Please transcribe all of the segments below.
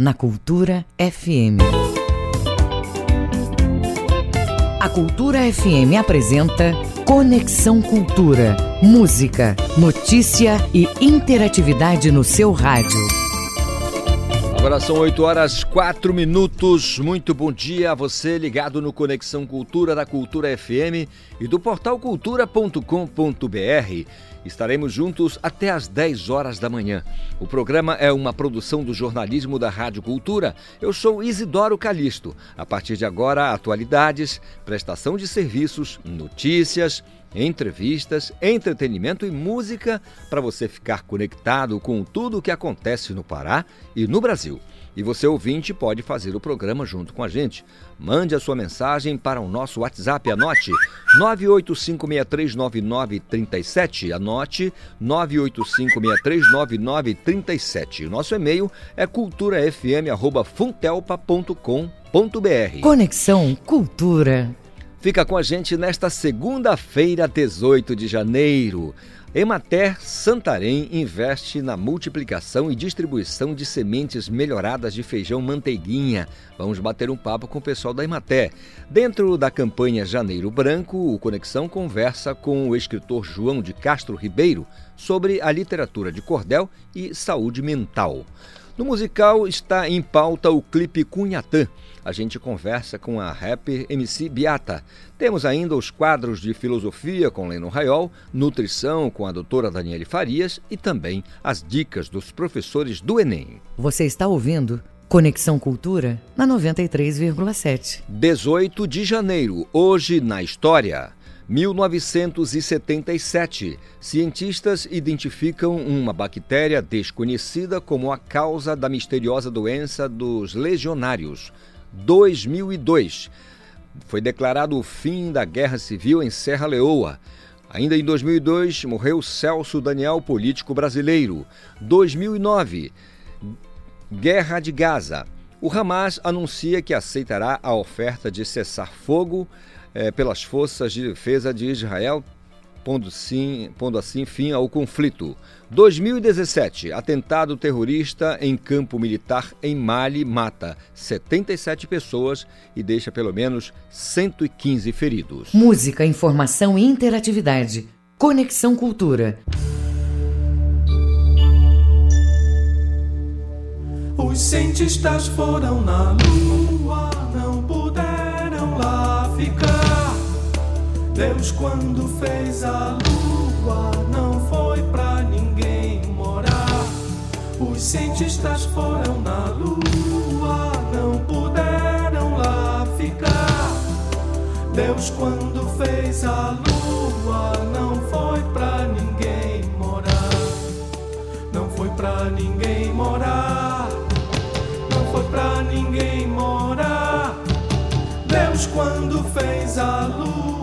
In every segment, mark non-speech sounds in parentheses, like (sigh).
na Cultura FM. A Cultura FM apresenta Conexão Cultura. Música, notícia e interatividade no seu rádio. Agora são 8 horas 4 minutos. Muito bom dia a você ligado no Conexão Cultura da Cultura FM e do portal cultura.com.br. Estaremos juntos até às 10 horas da manhã. O programa é uma produção do jornalismo da Rádio Cultura. Eu sou Isidoro Calixto. A partir de agora, atualidades, prestação de serviços, notícias, entrevistas, entretenimento e música para você ficar conectado com tudo o que acontece no Pará e no Brasil. E você, ouvinte, pode fazer o programa junto com a gente. Mande a sua mensagem para o nosso WhatsApp. Anote 985639937. Anote 985639937. O nosso e-mail é culturafm.funtelpa.com.br. Conexão Cultura. Fica com a gente nesta segunda-feira, 18 de janeiro. Emater Santarém investe na multiplicação e distribuição de sementes melhoradas de feijão manteiguinha. Vamos bater um papo com o pessoal da Emater. Dentro da campanha Janeiro Branco, o Conexão conversa com o escritor João de Castro Ribeiro sobre a literatura de cordel e saúde mental. No musical está em pauta o clipe Cunhatã. A gente conversa com a rapper MC Biata. Temos ainda os quadros de filosofia com Leno Raiol, nutrição com a doutora Daniele Farias e também as dicas dos professores do Enem. Você está ouvindo Conexão Cultura na 93,7. 18 de janeiro, hoje na história. 1977. Cientistas identificam uma bactéria desconhecida como a causa da misteriosa doença dos legionários. 2002. Foi declarado o fim da Guerra Civil em Serra Leoa. Ainda em 2002, morreu Celso Daniel, político brasileiro. 2009. Guerra de Gaza. O Hamas anuncia que aceitará a oferta de cessar fogo é, pelas forças de defesa de Israel, pondo, sim, pondo assim fim ao conflito. 2017, atentado terrorista em campo militar em Mali mata 77 pessoas e deixa pelo menos 115 feridos. Música, informação e interatividade. Conexão Cultura. Os cientistas foram na lua, não puderam lá ficar. Deus, quando fez a lua, não foi pra ninguém morar. Os cientistas foram na lua, não puderam lá ficar. Deus, quando fez a lua, não foi pra ninguém morar. Não foi pra ninguém morar. Não foi pra ninguém morar. Deus, quando fez a lua,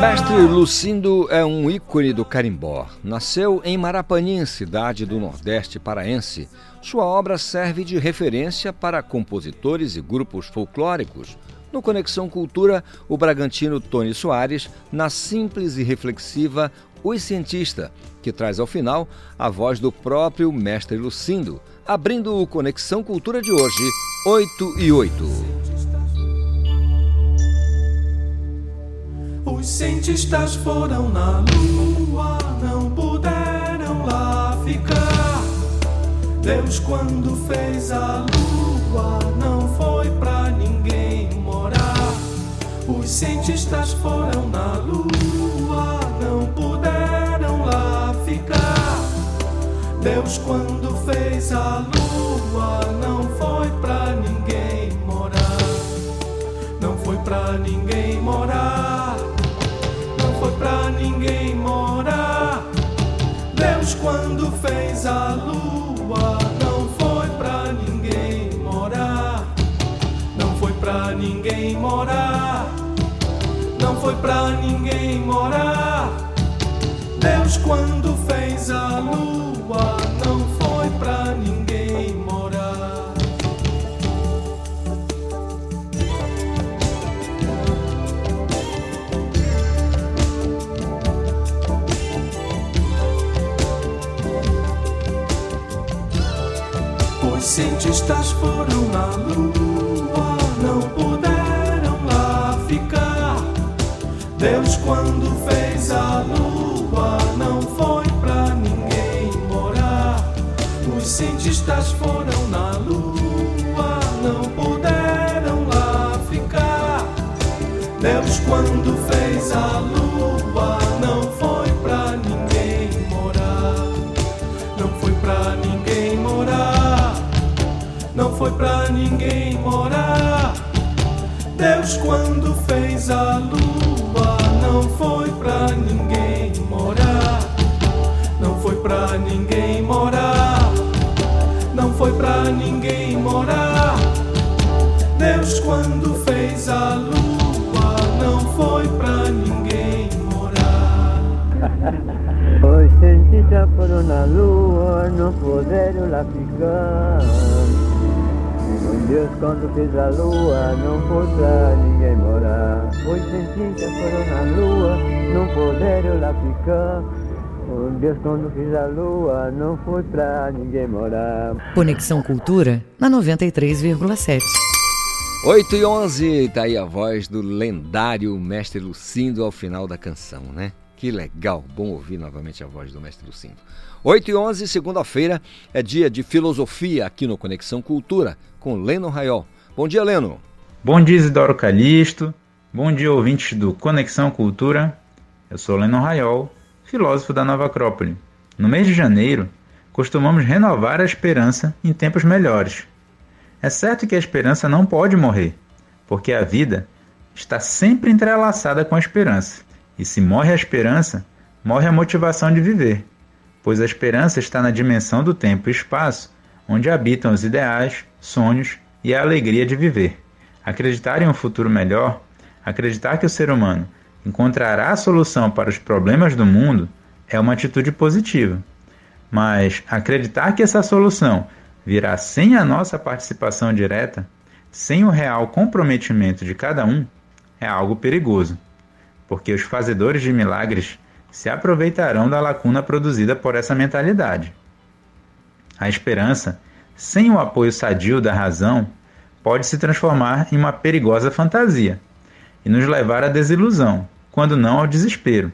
Mestre Lucindo é um ícone do carimbó. Nasceu em Marapanim, cidade do Nordeste paraense. Sua obra serve de referência para compositores e grupos folclóricos. No Conexão Cultura, o bragantino Tony Soares, na simples e reflexiva Os Cientista, que traz ao final a voz do próprio mestre Lucindo, abrindo o Conexão Cultura de hoje, 8 e 8. Os cientistas foram na lua, não puderam lá ficar. Deus, quando fez a lua, não foi pra ninguém morar. Os cientistas foram na lua, não puderam lá ficar. Deus, quando fez a lua, não foi pra ninguém morar. Não foi pra ninguém morar. Foi pra ninguém morar. Deus, quando fez a lua, não foi pra ninguém morar. Não foi pra ninguém morar. Não foi pra ninguém morar. Deus, quando fez a lua, não foi pra ninguém morar. Cientistas foram na lua, não puderam lá ficar. Deus, quando fez a lua, não foi pra ninguém morar. Os cientistas foram na lua, não puderam lá ficar. Deus, quando fez a lua, ninguém morar. Deus, quando fez a lua, não foi pra ninguém morar. Não foi pra ninguém morar. Não foi pra ninguém morar. Deus, quando fez a lua, não foi pra ninguém morar. Os cientistas foram na lua, não puderam lá ficar. Um Deus quando fez a lua, não foi pra ninguém morar. Os cientistas foram na lua, não puderam lá ficar. Um Deus quando fez a lua, não foi pra ninguém morar. Conexão Cultura na 93,7. 8 e 11, tá aí a voz do lendário Mestre Lucindo ao final da canção, né? Que legal, bom ouvir novamente a voz do Mestre Lucindo. 8 e 11, segunda-feira, é dia de filosofia aqui no Conexão Cultura, com Leno Raiol. Bom dia, Leno. Bom dia, Isidoro Calixto. Bom dia, ouvintes do Conexão Cultura. Eu sou Leno Raiol, filósofo da Nova Acrópole. No mês de janeiro, costumamos renovar a esperança em tempos melhores. É certo que a esperança não pode morrer, porque a vida está sempre entrelaçada com a esperança. E se morre a esperança, morre a motivação de viver, pois a esperança está na dimensão do tempo e espaço onde habitam os ideais, sonhos e a alegria de viver. Acreditar em um futuro melhor, acreditar que o ser humano encontrará a solução para os problemas do mundo é uma atitude positiva. Mas acreditar que essa solução virá sem a nossa participação direta, sem o real comprometimento de cada um, é algo perigoso, porque os fazedores de milagres se aproveitarão da lacuna produzida por essa mentalidade. A esperança, sem o apoio sadio da razão, pode se transformar em uma perigosa fantasia e nos levar à desilusão, quando não ao desespero,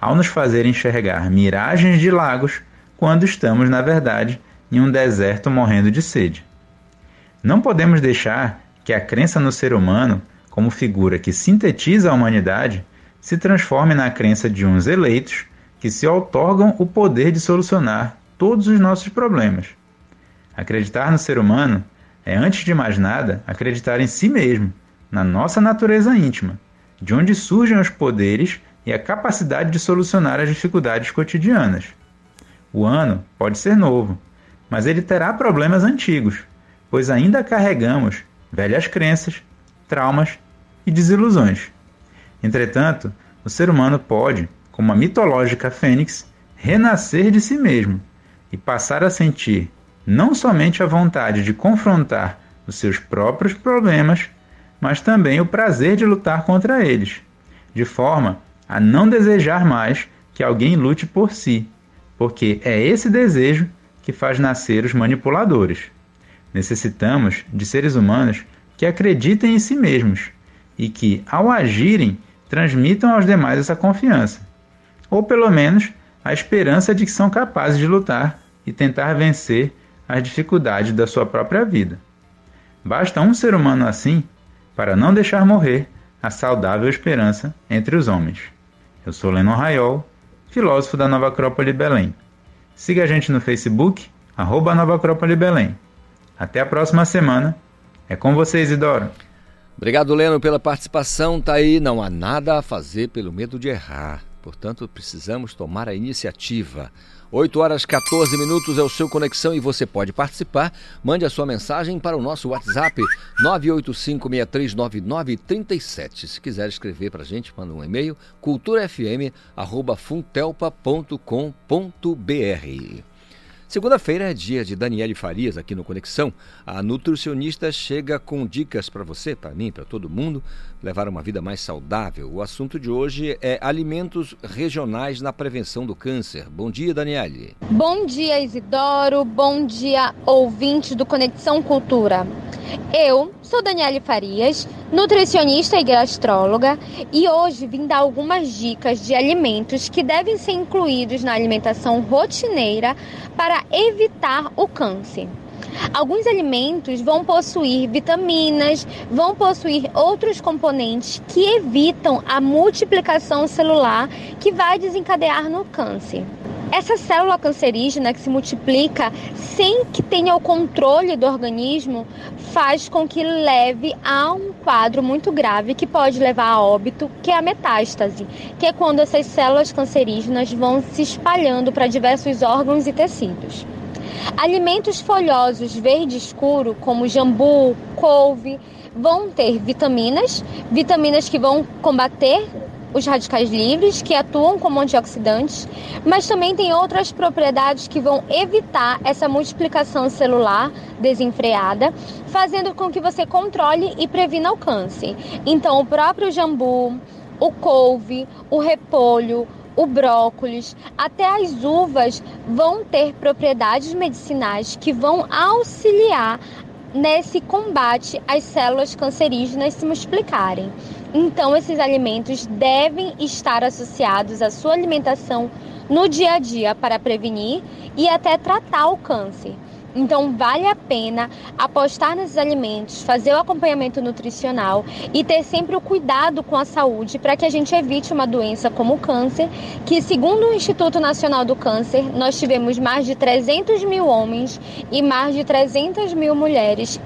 ao nos fazer enxergar miragens de lagos quando estamos, na verdade, em um deserto morrendo de sede. Não podemos deixar que a crença no ser humano, como figura que sintetiza a humanidade, se transforme na crença de uns eleitos que se outorgam o poder de solucionar todos os nossos problemas. Acreditar no ser humano é, antes de mais nada, acreditar em si mesmo, na nossa natureza íntima, de onde surgem os poderes e a capacidade de solucionar as dificuldades cotidianas. O ano pode ser novo, mas ele terá problemas antigos, pois ainda carregamos velhas crenças, traumas e desilusões. Entretanto, o ser humano pode, como a mitológica fênix, renascer de si mesmo e passar a sentir não somente a vontade de confrontar os seus próprios problemas, mas também o prazer de lutar contra eles, de forma a não desejar mais que alguém lute por si, porque é esse desejo que faz nascer os manipuladores. Necessitamos de seres humanos que acreditem em si mesmos e que, ao agirem, transmitam aos demais essa confiança, ou pelo menos a esperança de que são capazes de lutar e tentar vencer as dificuldades da sua própria vida. Basta um ser humano assim para não deixar morrer a saudável esperança entre os homens. Eu sou Lennon Raiol, filósofo da Nova Acrópole Belém. Siga a gente no Facebook, arroba Nova Acrópole Belém. Até a próxima semana. É com vocês, Isidoro. Obrigado, Leno, pela participação. Tá aí, não há nada a fazer pelo medo de errar. Portanto, precisamos tomar a iniciativa. 8 horas 14 minutos é o seu Conexão e você pode participar. Mande a sua mensagem para o nosso WhatsApp 985639937. Se quiser escrever para a gente, manda um e-mail culturafm.funtelpa.com.br. Segunda-feira é dia de Daniele Farias aqui no Conexão. A nutricionista chega com dicas para você, para mim, para todo mundo, levar uma vida mais saudável. O assunto de hoje é alimentos regionais na prevenção do câncer. Bom dia, Daniele. Bom dia, Isidoro. Bom dia, ouvintes do Conexão Cultura. Eu sou Daniele Farias, nutricionista e gastróloga, e hoje vim dar algumas dicas de alimentos que devem ser incluídos na alimentação rotineira para evitar o câncer. Alguns alimentos vão possuir vitaminas, vão possuir outros componentes que evitam a multiplicação celular que vai desencadear no câncer. Essa célula cancerígena que se multiplica sem que tenha o controle do organismo faz com que leve a um quadro muito grave que pode levar a óbito, que é a metástase, que é quando essas células cancerígenas vão se espalhando para diversos órgãos e tecidos. Alimentos folhosos verde escuro, como jambu, couve, vão ter vitaminas, vitaminas que vão combater os radicais livres, que atuam como antioxidantes, mas também tem outras propriedades que vão evitar essa multiplicação celular desenfreada, fazendo com que você controle e previna o câncer. Então, o próprio jambu, o couve, o repolho, o brócolis, até as uvas vão ter propriedades medicinais que vão auxiliar nesse combate às células cancerígenas se multiplicarem. Então, esses alimentos devem estar associados à sua alimentação no dia a dia para prevenir e até tratar o câncer. Então, vale a pena apostar nesses alimentos, fazer o acompanhamento nutricional e ter sempre o cuidado com a saúde para que a gente evite uma doença como o câncer, que, segundo o Instituto Nacional do Câncer, nós tivemos mais de 300 mil homens e mais de 300 mil mulheres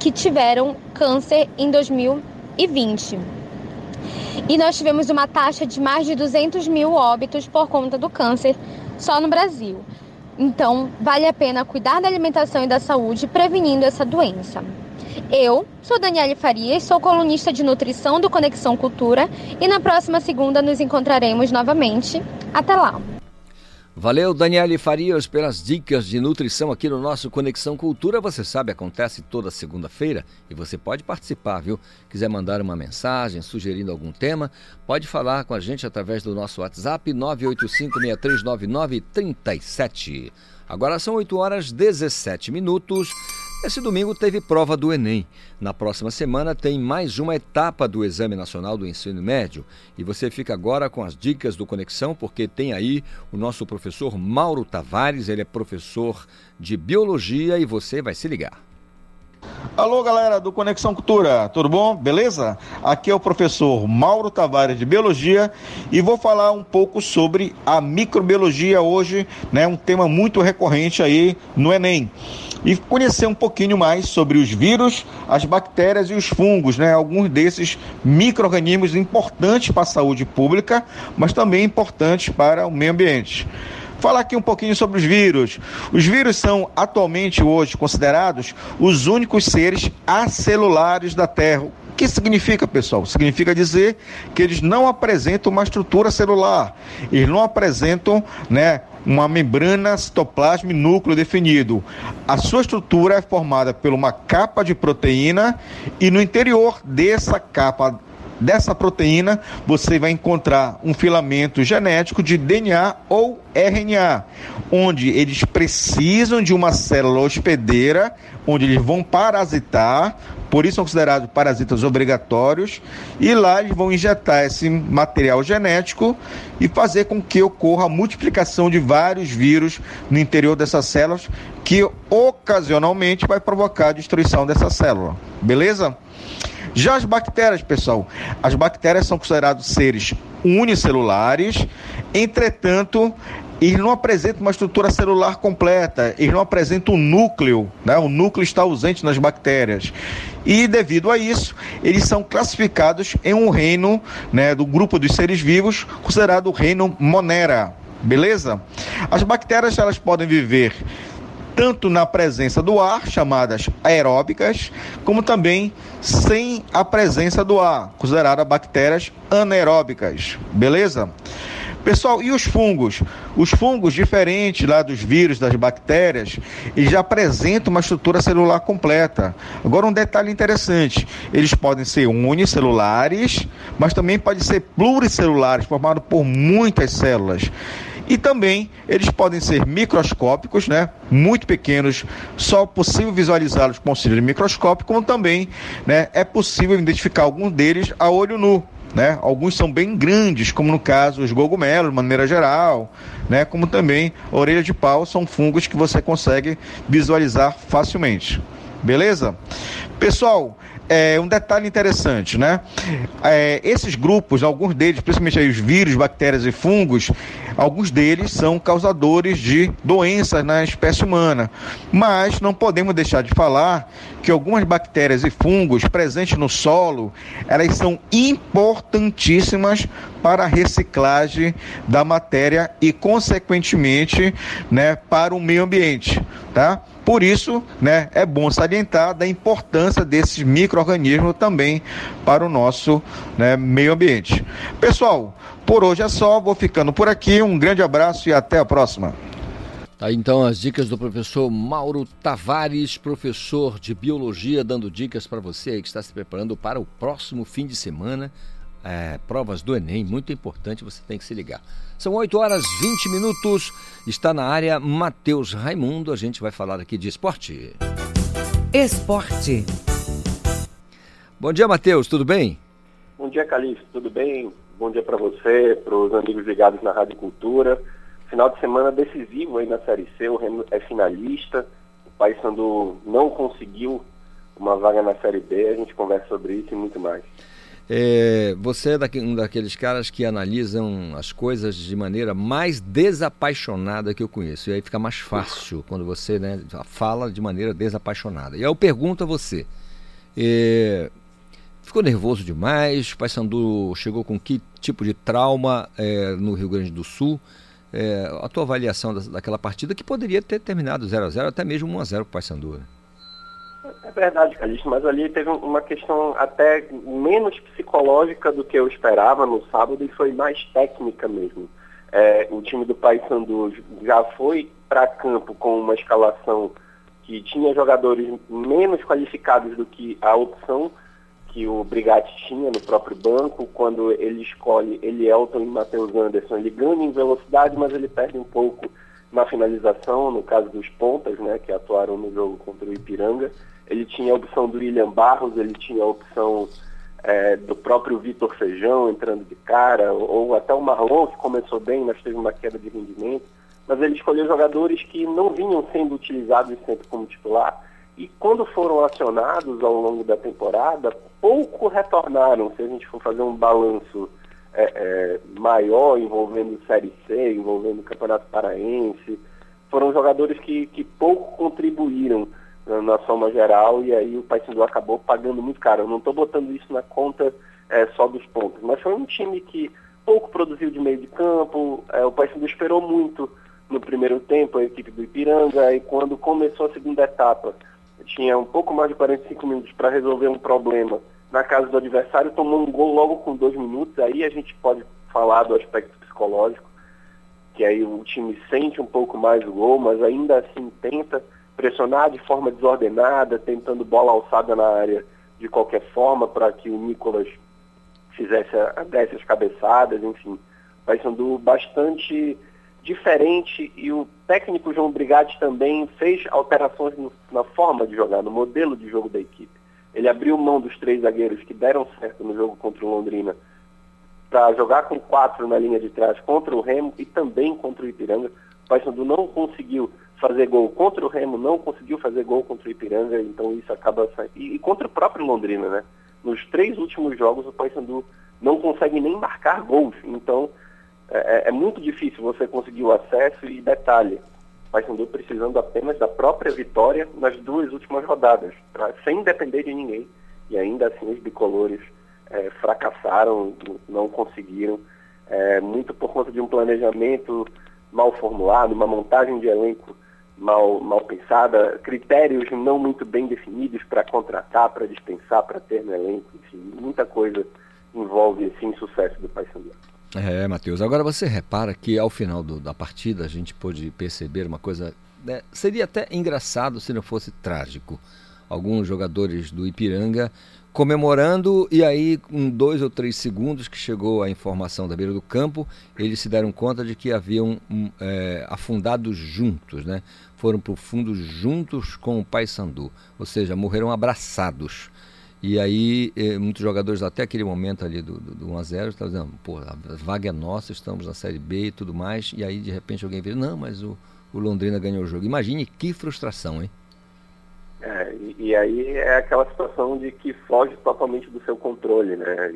que tiveram câncer em 2020. E nós tivemos uma taxa de mais de 200 mil óbitos por conta do câncer só no Brasil. Então, vale a pena cuidar da alimentação e da saúde prevenindo essa doença. Eu sou Daniele Farias, sou colunista de nutrição do Conexão Cultura e na próxima segunda nos encontraremos novamente. Até lá! Valeu, Daniele Farias, pelas dicas de nutrição aqui no nosso Conexão Cultura. Você sabe, acontece toda segunda-feira e você pode participar, viu? Quiser mandar uma mensagem sugerindo algum tema, pode falar com a gente através do nosso WhatsApp 985639937. Agora são 8 horas 17 minutos. Esse domingo teve prova do Enem. Na próxima semana tem mais uma etapa do Exame Nacional do Ensino Médio. E você fica agora com as dicas do Conexão, porque tem aí o nosso professor Mauro Tavares, ele é professor de Biologia e você vai se ligar. Alô, galera do Conexão Cultura, tudo bom? Beleza? Aqui é o professor Mauro Tavares de Biologia e vou falar um pouco sobre a microbiologia hoje, né? Um tema muito recorrente aí no Enem e conhecer um pouquinho mais sobre os vírus, as bactérias e os fungos, né? Alguns desses micro-organismos importantes para a saúde pública, mas também importantes para o meio ambiente. Falar aqui um pouquinho sobre os vírus. Os vírus são atualmente hoje considerados os únicos seres acelulares da Terra. O que significa, pessoal? Significa dizer que eles não apresentam uma estrutura celular, eles não apresentam, né, uma membrana citoplasma e núcleo definido. A sua estrutura é formada por uma capa de proteína e no interior dessa capa dessa proteína você vai encontrar um filamento genético de DNA ou RNA, onde eles precisam de uma célula hospedeira, onde eles vão parasitar, por isso são considerados parasitas obrigatórios, e lá eles vão injetar esse material genético e fazer com que ocorra a multiplicação de vários vírus no interior dessas células, que ocasionalmente vai provocar a destruição dessa célula. Beleza? Já as bactérias, pessoal, as bactérias são considerados seres unicelulares, entretanto, eles não apresentam uma estrutura celular completa, eles não apresentam um núcleo, né? o núcleo está ausente nas bactérias. E devido a isso, eles são classificados em um reino né, do grupo dos seres vivos, considerado o reino Monera. Beleza? As bactérias elas podem viver tanto na presença do ar, chamadas aeróbicas, como também sem a presença do ar, consideradas bactérias anaeróbicas. Beleza? Pessoal, e os fungos? Os fungos, diferentes lá dos vírus, das bactérias, eles já apresentam uma estrutura celular completa. Agora, um detalhe interessante: eles podem ser unicelulares, mas também podem ser pluricelulares, formados por muitas células. E também eles podem ser microscópicos, né? muito pequenos, só possível visualizá-los com auxílio de microscópio, como também né, é possível identificar alguns deles a olho nu. Né? Alguns são bem grandes, como no caso os cogumelos, de maneira geral, né? como também orelha de pau, são fungos que você consegue visualizar facilmente. Beleza? Pessoal, é, um detalhe interessante, né? É, esses grupos, alguns deles, principalmente os vírus, bactérias e fungos, alguns deles são causadores de doenças na espécie humana. Mas não podemos deixar de falar que algumas bactérias e fungos presentes no solo, elas são importantíssimas para a reciclagem da matéria e, consequentemente, né, para o meio ambiente, tá? Por isso, né, é bom salientar da importância desses micro-organismos também para o nosso né, meio ambiente. Pessoal, por hoje é só, vou ficando por aqui. Um grande abraço e até a próxima. Tá, então as dicas do professor Mauro Tavares, professor de biologia, dando dicas para você que está se preparando para o próximo fim de semana. É, provas do Enem, muito importante, você tem que se ligar. São 8 horas 20 minutos, está na área Matheus Raimundo, a gente vai falar aqui de esporte. Esporte. Bom dia, Matheus, tudo bem? Bom dia, Calixto, tudo bem? Bom dia para você, para os amigos ligados na Rádio Cultura. Final de semana decisivo aí na Série C, o Remo é finalista, o Paysandu não conseguiu uma vaga na Série B, a gente conversa sobre isso e muito mais. É, você é um daqueles caras que analisam as coisas de maneira mais desapaixonada que eu conheço. E aí fica mais fácil quando você né, fala de maneira desapaixonada. E aí eu pergunto a você: é, ficou nervoso demais? Paysandu chegou com que tipo de trauma é, no Rio Grande do Sul? É, a tua avaliação da, daquela partida que poderia ter terminado 0 a 0 até mesmo 1 a 0 para o Paysandu. Né? É verdade, Calixto, mas ali teve uma questão até menos psicológica do que eu esperava no sábado e foi mais técnica mesmo. É, o time do Paysandu já foi para campo com uma escalação que tinha jogadores menos qualificados do que a opção que o Brigatti tinha no próprio banco. Quando ele escolhe Elielton e Matheus Anderson, ele ganha em velocidade, mas ele perde um pouco na finalização, no caso dos pontas, né, que atuaram no jogo contra o Ipiranga. Ele tinha a opção do William Barros, ele tinha a opção é, do próprio Vitor Feijão entrando de cara, ou até o Marlon, que começou bem, mas teve uma queda de rendimento. Mas ele escolheu jogadores que não vinham sendo utilizados sempre como titular. E quando foram acionados ao longo da temporada, pouco retornaram. Se a gente for fazer um balanço é, é, maior envolvendo Série C, envolvendo o Campeonato Paraense, foram jogadores que, que pouco contribuíram na soma geral e aí o Paysandu acabou pagando muito caro. Eu não estou botando isso na conta é, só dos pontos, mas foi um time que pouco produziu de meio de campo, é, o Paysandu esperou muito no primeiro tempo, a equipe do Ipiranga, e quando começou a segunda etapa, tinha um pouco mais de 45 minutos para resolver um problema na casa do adversário, tomou um gol logo com dois minutos, aí a gente pode falar do aspecto psicológico, que aí o time sente um pouco mais o gol, mas ainda assim tenta pressionar de forma desordenada, tentando bola alçada na área de qualquer forma para que o Nicolas fizesse a, desse as cabeçadas, enfim. Paysandu bastante diferente e o técnico João Brigatti também fez alterações no, na forma de jogar, no modelo de jogo da equipe. Ele abriu mão dos três zagueiros que deram certo no jogo contra o Londrina para jogar com quatro na linha de trás contra o Remo e também contra o Ipiranga. O Paysandu não conseguiu fazer gol contra o Remo, não conseguiu fazer gol contra o Ipiranga, então isso acaba e, contra o próprio Londrina, né? Nos três últimos jogos o Paysandu não consegue nem marcar gols, então é, é, é muito difícil você conseguir o acesso e detalhe, Paysandu precisando apenas da própria vitória nas duas últimas rodadas, pra, sem depender de ninguém, e ainda assim os bicolores é, fracassaram, não conseguiram, é, muito por conta de um planejamento mal formulado, uma montagem de elenco mal, mal pensada, critérios não muito bem definidos para contratar, para dispensar, para ter no elenco, enfim, muita coisa envolve esse insucesso do Paysandu. É, Matheus. Agora você repara que ao final do, da partida a gente pôde perceber uma coisa. Né? Seria até engraçado se não fosse trágico. Alguns jogadores do Ipiranga comemorando, e aí, com dois ou três segundos que chegou a informação da beira do campo, eles se deram conta de que haviam um, é, afundado juntos, né? Foram para o fundo juntos com o Paysandu, ou seja, morreram abraçados. E aí, eh, muitos jogadores, até aquele momento ali do, do, do 1x0, estavam dizendo, pô, a vaga é nossa, estamos na Série B e tudo mais. E aí, de repente, alguém vira, não, mas o, o Londrina ganhou o jogo. Imagine que frustração, hein? É, e, e, aí é aquela situação de que foge totalmente do seu controle, né?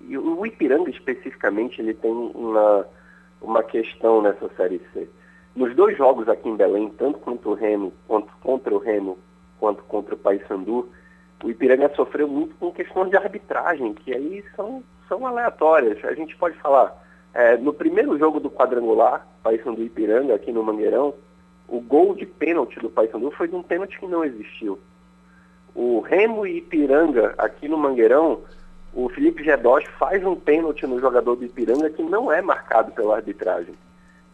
E, e o Ipiranga especificamente ele tem uma, uma questão nessa série C. Nos dois jogos aqui em Belém, tanto contra o Remo, quanto contra o Remo, quanto contra o Paysandu, o Ipiranga sofreu muito com questões de arbitragem, que aí são, são aleatórias. A gente pode falar, é, no primeiro jogo do quadrangular, Paysandu Ipiranga, aqui no Mangueirão, o gol de pênalti do Paysandu foi de um pênalti que não existiu. O Remo e Ipiranga, aqui no Mangueirão, o Felipe Gedós faz um pênalti no jogador do Ipiranga que não é marcado pela arbitragem.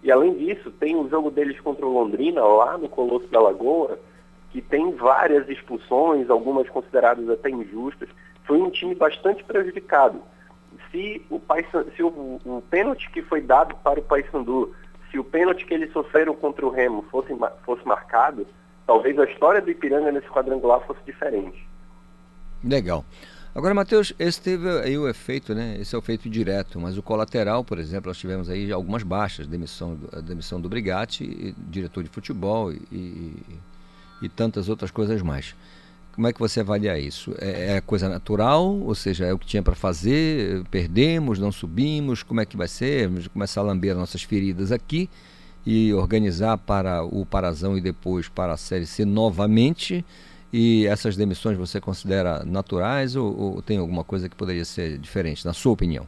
E além disso, tem o jogo deles contra o Londrina, lá no Colosso da Lagoa, que tem várias expulsões, algumas consideradas até injustas. Foi um time bastante prejudicado. Se o, se o, o pênalti que foi dado para o Paysandu se o pênalti que eles sofreram contra o Remo fosse, fosse marcado, talvez a história do Ipiranga nesse quadrangular fosse diferente. Legal. Agora, Matheus, esse teve aí o efeito, né? Esse é o efeito direto, mas o colateral, por exemplo, nós tivemos aí algumas baixas, demissão, a demissão do Brigatti, diretor de futebol e, e, e tantas outras coisas mais. Como é que você avalia isso? É, é coisa natural, ou seja, é o que tinha para fazer, perdemos, não subimos, como é que vai ser? Vamos começar a lamber nossas feridas aqui e organizar para o Parazão e depois para a Série C novamente. E essas demissões você considera naturais ou, ou tem alguma coisa que poderia ser diferente, na sua opinião?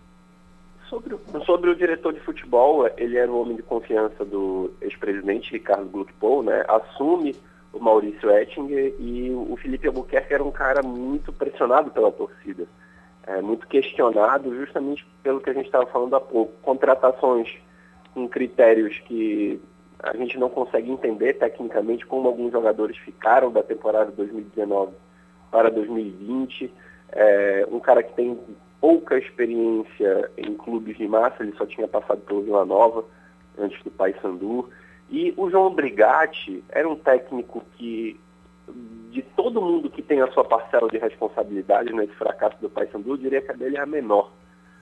Sobre, sobre o diretor de futebol, ele era o homem de confiança do ex-presidente Ricardo Gluckpol, né? Assume o Maurício Ettinger e o Felipe Albuquerque era um cara muito pressionado pela torcida, é, muito questionado justamente pelo que a gente estava falando há pouco. Contratações com critérios que a gente não consegue entender tecnicamente como alguns jogadores ficaram da temporada 2019 para 2020. É, um cara que tem pouca experiência em clubes de massa, ele só tinha passado pelo Vila Nova antes do Paysandu. E o João Brigatti era um técnico que, de todo mundo que tem a sua parcela de responsabilidade nesse fracasso do Paysandu, eu diria que a dele é a menor.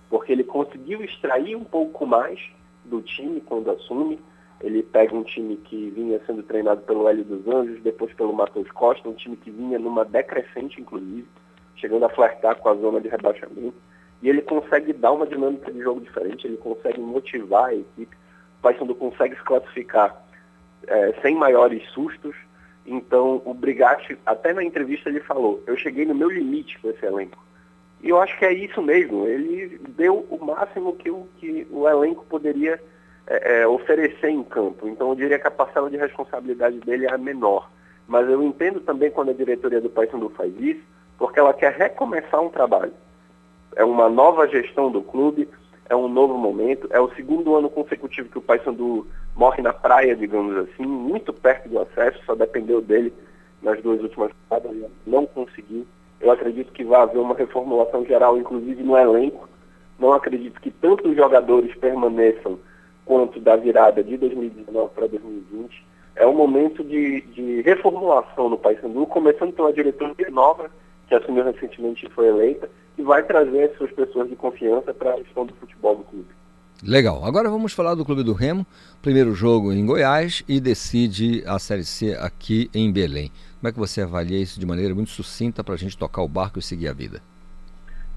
Porque ele conseguiu extrair um pouco mais do time quando assume. Ele pega um time que vinha sendo treinado pelo Hélio dos Anjos, depois pelo Matheus Costa, um time que vinha numa decrescente, inclusive, chegando a flertar com a zona de rebaixamento. E ele consegue dar uma dinâmica de jogo diferente, ele consegue motivar a equipe Paysandu consegue se classificar é, sem maiores sustos. Então, o Brigatti, até na entrevista, ele falou: Eu cheguei no meu limite com esse elenco. E eu acho que é isso mesmo. Ele deu o máximo que o, que o elenco poderia é, é, oferecer em campo. Então, eu diria que a parcela de responsabilidade dele é a menor. Mas eu entendo também quando a diretoria do Paysandu faz isso, porque ela quer recomeçar um trabalho. É uma nova gestão do clube, é um novo momento. É o segundo ano consecutivo que o Paysandu morre na praia, digamos assim, muito perto do acesso, só dependeu dele nas duas últimas rodadas, não conseguiu. Eu acredito que vai haver uma reformulação geral, inclusive no elenco. Não acredito que tanto os jogadores permaneçam quanto da virada de 2019 para 2020. É um momento de, de reformulação no Paysandu, começando pela diretoria nova, que assumiu recentemente e foi eleita, e vai trazer as suas pessoas de confiança para a gestão do futebol do clube. Legal. Agora vamos falar do Clube do Remo. Primeiro jogo em Goiás e decide a Série C aqui em Belém. Como é que você avalia isso de maneira muito sucinta para a gente tocar o barco e seguir a vida?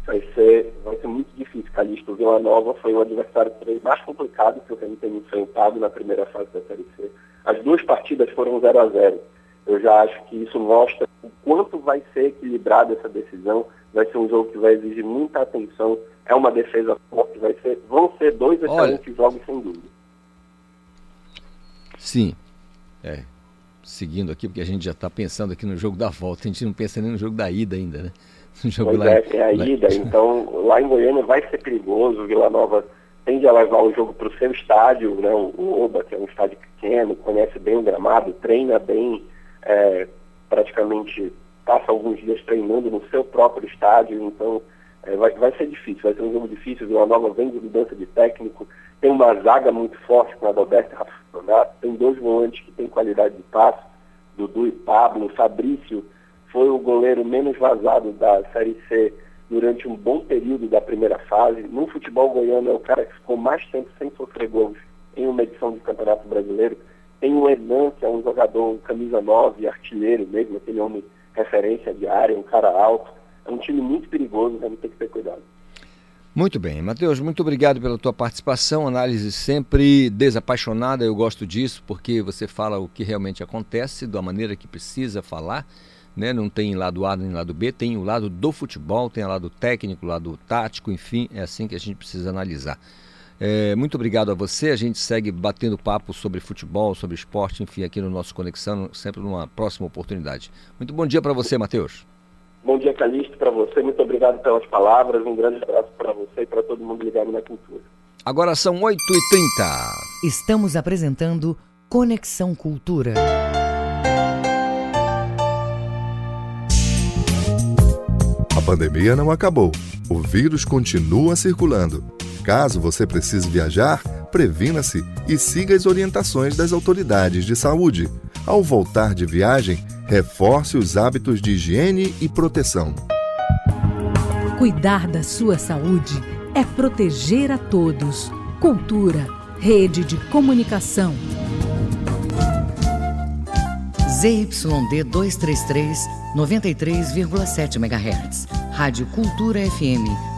Vai ser, vai ser muito difícil, Calixto. O Vila Nova foi o adversário mais complicado que o Remo tem enfrentado na primeira fase da Série C. As duas partidas foram 0 a 0 Eu já acho que isso mostra o quanto vai ser equilibrada essa decisão vai ser um jogo que vai exigir muita atenção. É uma defesa forte, vai ser, vão ser dois excelentes Olha, jogos sem dúvida. Sim. É. Seguindo aqui, porque a gente já está pensando aqui no jogo da volta, a gente não pensa nem no jogo da ida ainda, né? (laughs) No jogo pois lá, é, é a lá... ida, (laughs) então lá em Goiânia vai ser perigoso, Vila Nova tende a levar o jogo para o seu estádio, né? o Oba, que é um estádio pequeno, conhece bem o gramado, treina bem, é, praticamente passa alguns dias treinando no seu próprio estádio, então é, vai, vai ser difícil, vai ser um jogo difícil, Vila Nova vem de mudança de técnico, tem uma zaga muito forte com a Adalberto Rafa tem dois volantes que têm qualidade de passe, Dudu e Pablo, Fabrício foi o goleiro menos vazado da Série C durante um bom período da primeira fase. No futebol goiano é o cara que ficou mais tempo sem sofrer gols em uma edição do Campeonato Brasileiro. Tem o Enan, que é um jogador um camisa 9, artilheiro mesmo, aquele homem referência de área, um cara alto. É um time muito perigoso, vamos ter que ter cuidado. Muito bem, Matheus, muito obrigado pela tua participação, análise sempre desapaixonada, eu gosto disso, porque você fala o que realmente acontece, da maneira que precisa falar, né? não tem lado A nem lado B, tem o lado do futebol, tem o lado técnico, o lado tático, enfim, é assim que a gente precisa analisar. É, muito obrigado a você, a gente segue batendo papo sobre futebol, sobre esporte, enfim, aqui no nosso Conexão, sempre numa próxima oportunidade. Muito bom dia para você, Matheus. Bom dia, Calixto, para você, muito obrigado pelas palavras, um grande abraço para você e para todo mundo ligado na cultura. Agora são 8h30. Estamos apresentando Conexão Cultura. A pandemia não acabou. O vírus continua circulando. Caso você precise viajar, previna-se e siga as orientações das autoridades de saúde. Ao voltar de viagem, reforce os hábitos de higiene e proteção. Cuidar da sua saúde é proteger a todos. Cultura, rede de comunicação. ZYD 233, 93,7 MHz. Rádio Cultura FM,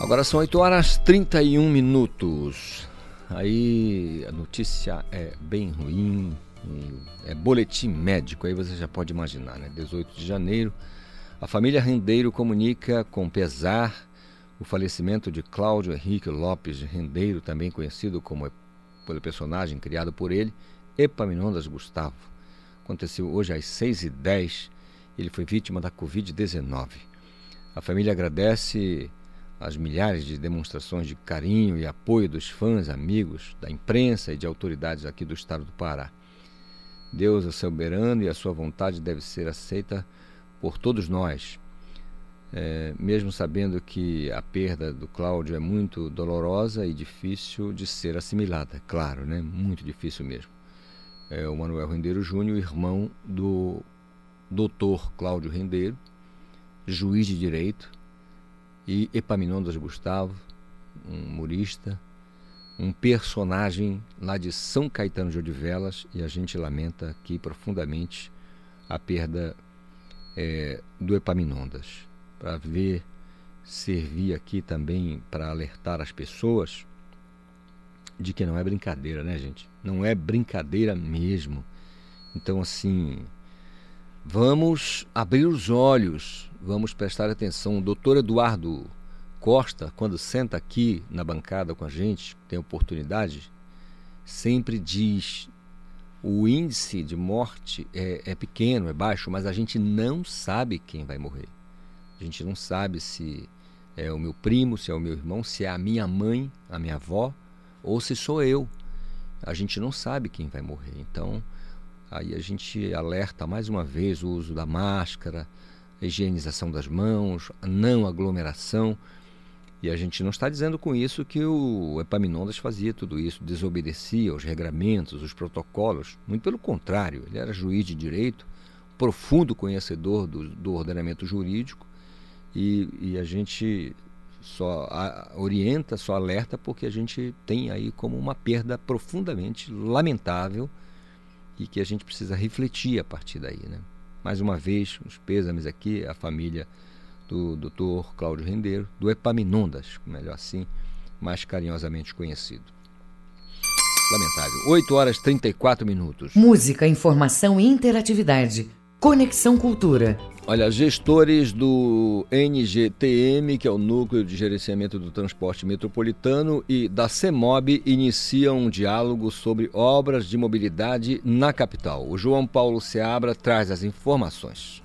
Agora são 8 horas 31 minutos. Aí a notícia é bem ruim, é boletim médico, aí você já pode imaginar, né? 18 de janeiro, a família Rendeiro comunica com pesar o falecimento de Cláudio Henrique Lopes Rendeiro, também conhecido como pelo personagem criado por ele, Epaminondas Gustavo. Aconteceu hoje às 6h10 ele foi vítima da Covid-19. A família agradece as milhares de demonstrações de carinho e apoio dos fãs, amigos, da imprensa e de autoridades aqui do estado do Pará. Deus é soberano e a sua vontade deve ser aceita por todos nós. É, mesmo sabendo que a perda do Cláudio é muito dolorosa e difícil de ser assimilada, claro, né? Muito difícil mesmo. É o Manuel Rendeiro Júnior, irmão do doutor Cláudio Rendeiro, juiz de direito, e Epaminondas Gustavo, um humorista, um personagem lá de São Caetano de Odivelas, e a gente lamenta aqui profundamente a perda é, do Epaminondas. Para ver, servir aqui também para alertar as pessoas de que não é brincadeira, né, gente? Não é brincadeira mesmo. Então, assim, Vamos abrir os olhos, vamos prestar atenção. O doutor Eduardo Costa, quando senta aqui na bancada com a gente, tem oportunidade, sempre diz: o índice de morte é, é pequeno, é baixo, mas a gente não sabe quem vai morrer. A gente não sabe se é o meu primo, se é o meu irmão, se é a minha mãe, a minha avó, ou se sou eu. A gente não sabe quem vai morrer. Então, Aí a gente alerta mais uma vez o uso da máscara, a higienização das mãos, a não aglomeração. E a gente não está dizendo com isso que o Epaminondas fazia tudo isso, desobedecia os regramentos, os protocolos. Muito pelo contrário, ele era juiz de direito, profundo conhecedor do, do ordenamento jurídico e, e, a gente só a, orienta, só alerta porque a gente tem aí como uma perda profundamente lamentável e que a gente precisa refletir a partir daí. Né? Mais uma vez, os pêsames aqui, a família do Dr. Cláudio Rendeiro, do Epaminondas, melhor assim, mais carinhosamente conhecido. Lamentável. 8 horas 34 minutos. Música, informação e interatividade. Conexão Cultura. Olha, gestores do NGTM, que é o Núcleo de Gerenciamento do Transporte Metropolitano, e da CEMOB iniciam um diálogo sobre obras de mobilidade na capital. O João Paulo Seabra traz as informações.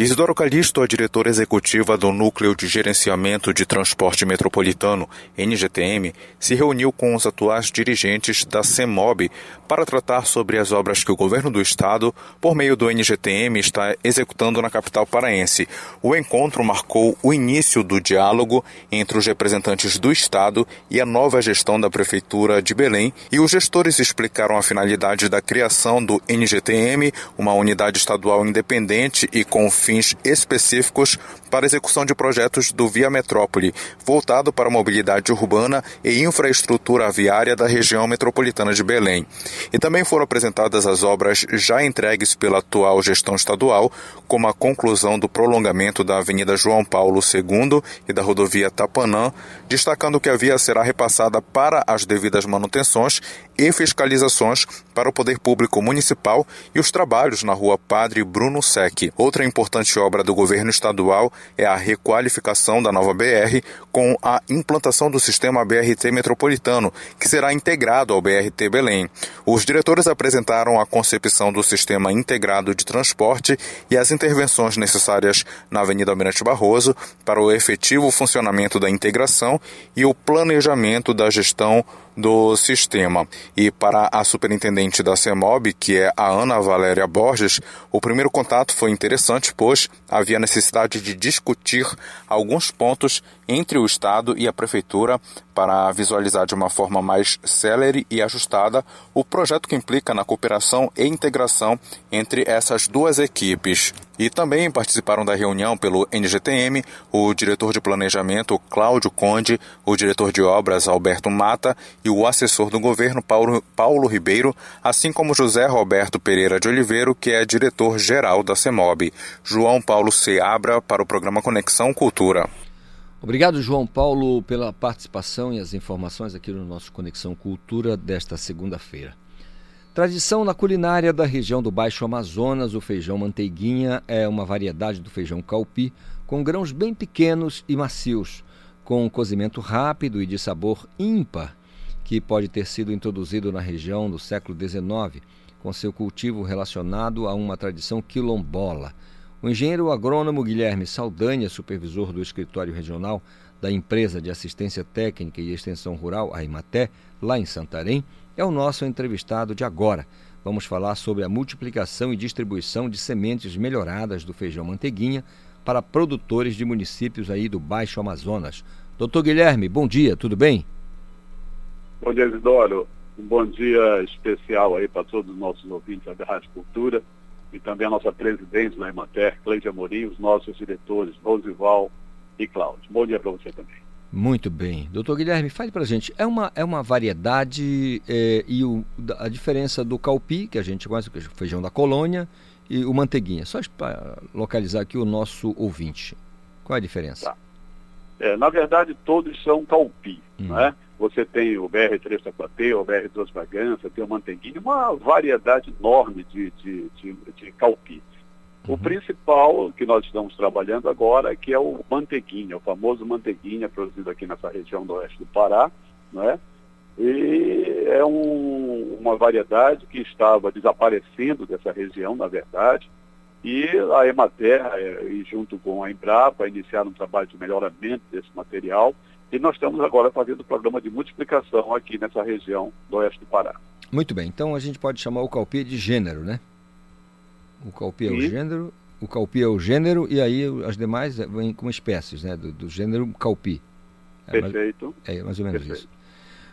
Isidoro Calixto, a diretora executiva do Núcleo de Gerenciamento de Transporte Metropolitano, NGTM, se reuniu com os atuais dirigentes da CEMOB para tratar sobre as obras que o governo do estado, por meio do NGTM, está executando na capital paraense. O encontro marcou o início do diálogo entre os representantes do estado e a nova gestão da prefeitura de Belém, e os gestores explicaram a finalidade da criação do NGTM, uma unidade estadual independente e com fins específicos para execução de projetos do Via Metrópole, voltado para a mobilidade urbana e infraestrutura viária da região metropolitana de Belém. E também foram apresentadas as obras já entregues pela atual gestão estadual, como a conclusão do prolongamento da Avenida João Paulo II e da rodovia Tapanã, destacando que a via será repassada para as devidas manutenções e fiscalizações para o poder público municipal e os trabalhos na rua Padre Bruno Sec. Outra importante obra do governo estadual é a requalificação da nova BR com a implantação do sistema BRT metropolitano, que será integrado ao BRT Belém. Os diretores apresentaram a concepção do sistema integrado de transporte e as intervenções necessárias na Avenida Almirante Barroso para o efetivo funcionamento da integração e o planejamento da gestão do sistema. E para a superintendente da CEMOB, que é a Ana Valéria Borges, o primeiro contato foi interessante, pois havia necessidade de discutir alguns pontos entre o Estado e a Prefeitura para visualizar de uma forma mais célere e ajustada o projeto que implica na cooperação e integração entre essas duas equipes. E também participaram da reunião pelo NGTM o diretor de planejamento Cláudio Conde, o diretor de obras Alberto Mata e o assessor do governo Paulo, Paulo Ribeiro, assim como José Roberto Pereira de Oliveira, que é diretor-geral da CEMOB. João Paulo Seabra para o programa Conexão Cultura. Obrigado, João Paulo, pela participação e as informações aqui no nosso Conexão Cultura desta segunda-feira. Tradição na culinária da região do Baixo Amazonas, o feijão manteiguinha é uma variedade do feijão calpi com grãos bem pequenos e macios, com um cozimento rápido e de sabor ímpar, que pode ter sido introduzido na região no século XIX, com seu cultivo relacionado a uma tradição quilombola. O engenheiro agrônomo Guilherme Saldanha, supervisor do escritório regional da Empresa de Assistência Técnica e Extensão Rural, a Imaté, lá em Santarém, é o nosso entrevistado de agora. Vamos falar sobre a multiplicação e distribuição de sementes melhoradas do feijão manteiguinha para produtores de municípios aí do Baixo Amazonas. Doutor Guilherme, bom dia, tudo bem? Bom dia, Isidoro. Um bom dia especial aí para todos os nossos ouvintes da Rádio Cultura e também a nossa presidente da Emater, Cleide Amorim, os nossos diretores, Rosival e Cláudio. Bom dia para você também. Muito bem. Doutor Guilherme, fale para a gente, é uma, é uma variedade é, e o, a diferença do calpi, que a gente conhece, é o feijão da colônia, e o manteiguinha, só para localizar aqui o nosso ouvinte. Qual é a diferença? Tá. É, na verdade, todos são calpi, hum. né? Você tem o BR3 Taquatê, o BR2 Bragança, tem o Manteiguinho, uma variedade enorme de, de, de, de calpi. O principal que nós estamos trabalhando agora é que é o manteiguinha, o famoso manteiguinha produzido aqui nessa região do oeste do Pará, não é? E é um, uma variedade que estava desaparecendo dessa região, na verdade, e a Emater, é, e junto com a Embrapa, iniciaram um trabalho de melhoramento desse material e nós estamos agora fazendo o programa de multiplicação aqui nessa região do oeste do Pará. Muito bem, então a gente pode chamar o calpi de gênero, né? O calpi é o gênero, o calpi é o gênero e aí as demais vêm como espécies, né? Do, do gênero calpi. É Perfeito. Mais, é mais ou menos Perfeito. isso.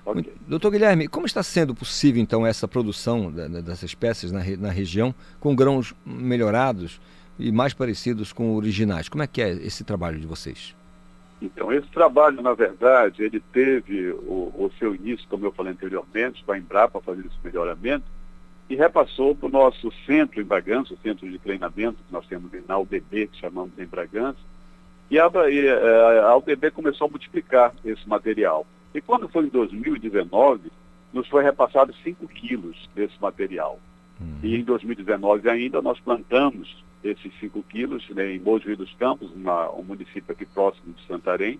Okay. Doutor Guilherme, como está sendo possível então essa produção da, dessas espécies na, na região com grãos melhorados e mais parecidos com originais? Como é que é esse trabalho de vocês? Então, esse trabalho, na verdade, ele teve o, o seu início, como eu falei anteriormente, com a Embrapa fazendo esse melhoramento, e repassou para o nosso centro em Bragança, o centro de treinamento que nós temos na UDB, que chamamos em Bragança, e a, a, a UDB começou a multiplicar esse material. E quando foi em 2019, nos foi repassado 5 quilos desse material. Uhum. E em 2019 ainda nós plantamos esses 5 quilos né, em Mogi dos Campos, uma, um município aqui próximo de Santarém,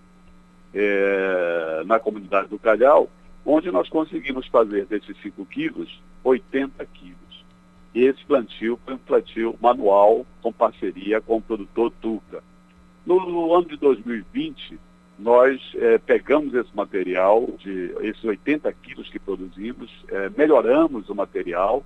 é, na comunidade do Calhau, onde nós conseguimos fazer desses 5 quilos 80 quilos. E esse plantio foi um plantio manual com parceria com o produtor Tuca. No, no ano de 2020, nós é, pegamos esse material, de esses 80 quilos que produzimos, é, melhoramos o material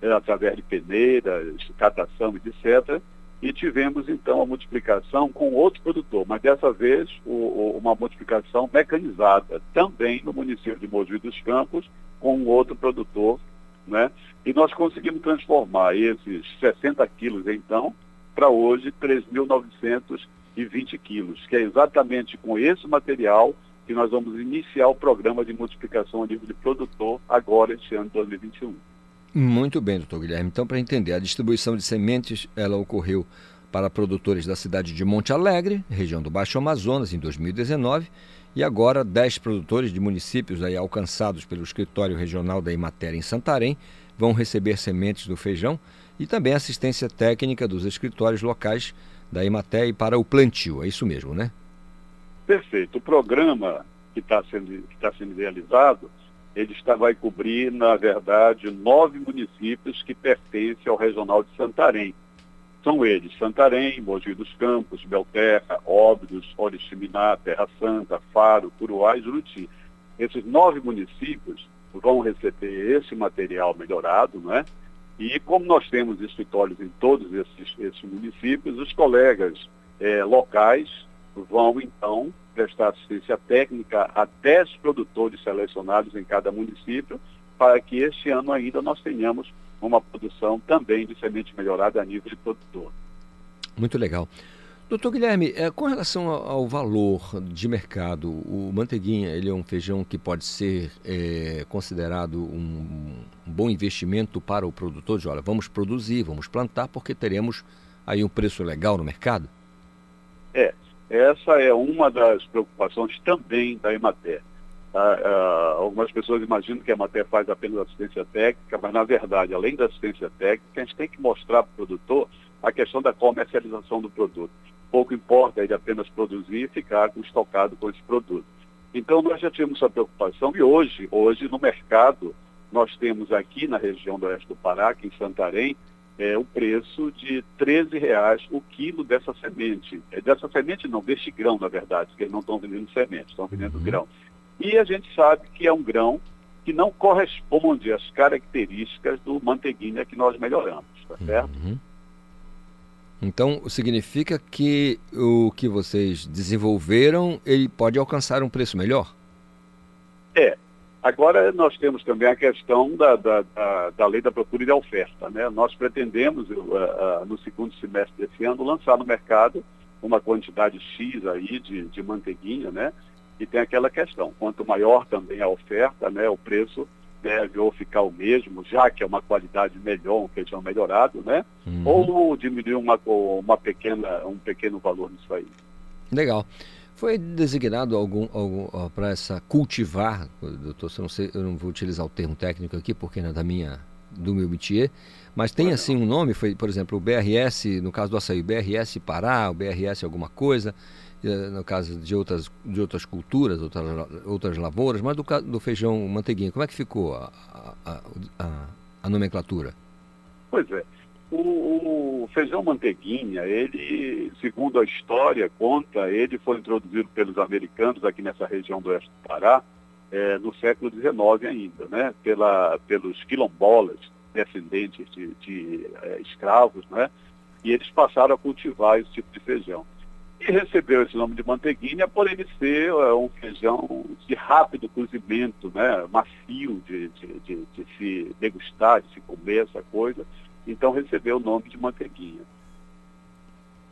é, através de peneiras, catação, etc., e tivemos então a multiplicação com outro produtor, mas dessa vez o, o, uma multiplicação mecanizada, também no município de Mogi dos Campos, com outro produtor, né? E nós conseguimos transformar esses 60 quilos, então, para hoje 3.920 quilos, que é exatamente com esse material que nós vamos iniciar o programa de multiplicação a nível de produtor agora, este ano de 2021. Muito bem, doutor Guilherme. Então, para entender, a distribuição de sementes ela ocorreu para produtores da cidade de Monte Alegre, região do Baixo Amazonas, em 2019, e agora 10 produtores de municípios aí alcançados pelo escritório regional da Imater em Santarém vão receber sementes do feijão e também assistência técnica dos escritórios locais da Imater para o plantio. É isso mesmo, né? Perfeito. O programa que está sendo, que tá sendo realizado ele está, vai cobrir, na verdade, nove municípios que pertencem ao Regional de Santarém. São eles Santarém, Mogi dos Campos, Belterra, Óbidos, Oriximiná, Terra Santa, Faro, Curuá e Juruti. Esses nove municípios vão receber esse material melhorado, não é? E como nós temos escritórios em todos esses, esses municípios, os colegas eh, locais vão então prestar assistência técnica a 10 produtores selecionados em cada município, para que este ano ainda nós tenhamos uma produção também de semente melhorada a nível de produtor. Muito legal. Doutor Guilherme, é, com relação ao, valor de mercado, o manteiguinha ele é um feijão que pode ser é, considerado um, um, bom investimento para o produtor de, olha, vamos produzir, vamos plantar, porque teremos aí um preço legal no mercado? É, essa é uma das preocupações também da Emater. Ah, ah, algumas pessoas imaginam que a Emater faz apenas assistência técnica, mas na verdade, além da assistência técnica, a gente tem que mostrar para o produtor a questão da comercialização do produto. Pouco importa ele apenas produzir e ficar estocado com esse produto. Então nós já tínhamos essa preocupação e hoje, hoje no mercado, nós temos aqui na região do oeste do Pará, aqui em Santarém, é, o preço de 13 reais o quilo dessa semente. É, dessa semente não, deste grão, na verdade, porque eles não estão vendendo semente, estão vendendo uhum. grão. E a gente sabe que é um grão que não corresponde às características do manteiguinha que nós melhoramos, tá certo? Uhum. Então, significa que o que vocês desenvolveram, ele pode alcançar um preço melhor? É, Agora, nós temos também a questão da, da, da, da lei da procura e da oferta. Né? Nós pretendemos, uh, uh, no segundo semestre desse ano, lançar no mercado uma quantidade X aí de, de manteiguinha, né? E tem aquela questão, quanto maior também a oferta, né, o preço deve ou ficar o mesmo, já que é uma qualidade melhor, um feijão melhorado, né? Uhum. Ou diminuir uma, uma pequena, um pequeno valor nisso aí. Legal. Foi designado algum, algum para essa cultivar, doutor, eu não, sei, eu não vou utilizar o termo técnico aqui porque não é da minha, do meu métier, mas tem assim um nome, foi, por exemplo, o BRS, no caso do açaí, BRS Pará, o BRS alguma coisa, eh, no caso de outras, de outras culturas, outras, outras lavouras, mas do, do feijão manteiguinha, como é que ficou a, a, a, a nomenclatura? Pois é. O, o, feijão manteiguinha, ele, segundo a história conta, ele foi introduzido pelos americanos aqui nessa região do oeste do Pará é, no século XIX ainda, né? Pela, pelos quilombolas, descendentes de, de é, escravos, né? E eles passaram a cultivar esse tipo de feijão. E recebeu esse nome de manteiguinha por ele ser é, um feijão de rápido cozimento, né? macio de, de, de, de se degustar, de se comer essa coisa então recebeu o nome de manteiguinha.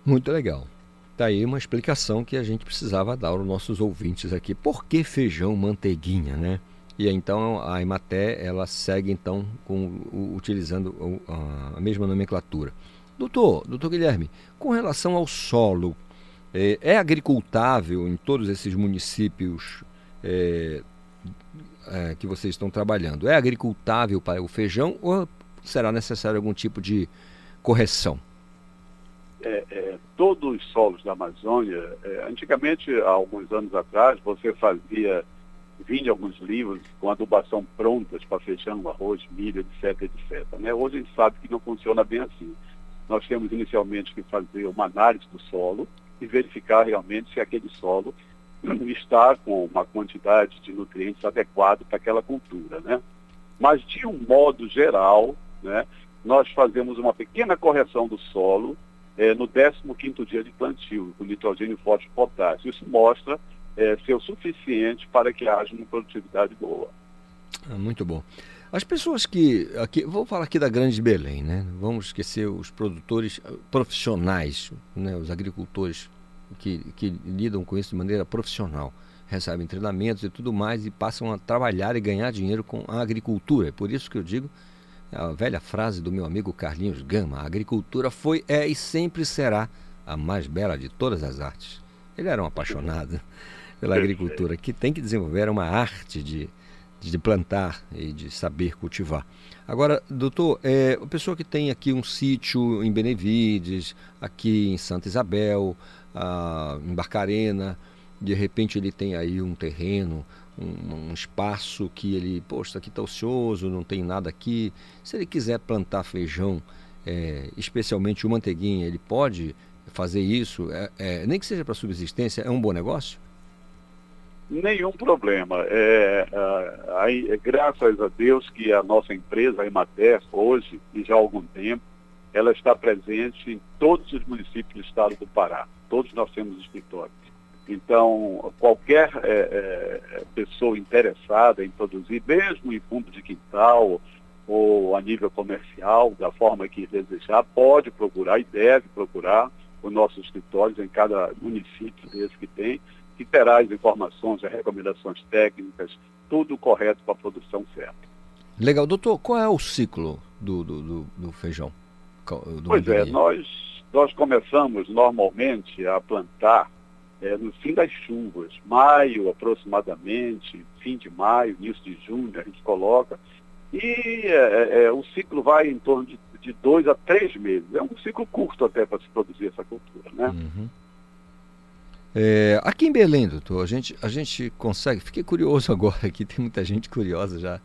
Muito legal. Está aí uma explicação que a gente precisava dar aos nossos ouvintes aqui. Por que feijão manteiguinha, né? E então a Imaté ela segue então com, utilizando a, mesma nomenclatura. Doutor, doutor Guilherme, com relação ao solo, é, é agricultável em todos esses municípios é, é, que vocês estão trabalhando é agricultável para o feijão ou será necessário algum tipo de correção? É, é, todos os solos da Amazônia, é, antigamente, há alguns anos atrás, você fazia, vinha alguns livros com adubação prontas para feijão, arroz, milho, etc, etc. Né? Hoje a gente sabe que não funciona bem assim. Nós temos inicialmente que fazer uma análise do solo e verificar realmente se aquele solo (clears throat) está com uma quantidade de nutrientes adequado para aquela cultura, né? Mas de um modo geral, né, nós fazemos uma pequena correção do solo é, no 15º dia de plantio, com nitrogênio forte e potássio. Isso mostra é, ser o suficiente para que haja uma produtividade boa. Ah, muito bom. As pessoas que. Aqui, vou falar aqui da Grande Belém, né? Vamos esquecer os produtores ah, profissionais, né? os agricultores que, que lidam com isso de maneira profissional. Recebem treinamentos e tudo mais e passam a trabalhar e ganhar dinheiro com a agricultura. É por isso que eu digo a velha frase do meu amigo Carlinhos Gama: a agricultura foi, é e sempre será a mais bela de todas as artes. Ele era um apaixonado (laughs) pela agricultura, que tem que desenvolver uma arte de, de plantar e de saber cultivar. Agora, doutor, é, a pessoa que tem aqui um sítio em Benevides, aqui em Santa Isabel, ah, em Barcarena, de repente ele tem aí um terreno, um, um espaço que ele, poxa, aqui está ocioso, não tem nada aqui. Se ele quiser plantar feijão, é, especialmente o manteiguinha, ele pode fazer isso, é, é, nem que seja para subsistência, é um bom negócio? Nenhum problema. É, aí, é, graças a Deus que a nossa empresa, a Emater, hoje, e já há algum tempo, ela está presente em todos os municípios do estado do Pará. Todos nós temos escritórios. Então, qualquer é, é, pessoa interessada em produzir, mesmo em fundo de quintal ou a nível comercial, da forma que desejar, pode procurar e deve procurar os nossos escritórios em cada município desse que tem, que terá as informações, as recomendações técnicas, tudo correto para a produção certa. Legal. Doutor, qual é o ciclo do, do, do, do feijão? Do pois é, nós, nós começamos normalmente a plantar é, no fim das chuvas, maio aproximadamente, fim de maio, início de junho, a gente coloca, e é, é, é, o ciclo vai em torno de, de dois a três meses. É um ciclo curto até para se produzir essa cultura, né? Uhum. É, aqui em Belém, doutor, a gente, a gente consegue. Fiquei curioso (laughs) agora aqui, tem muita gente curiosa já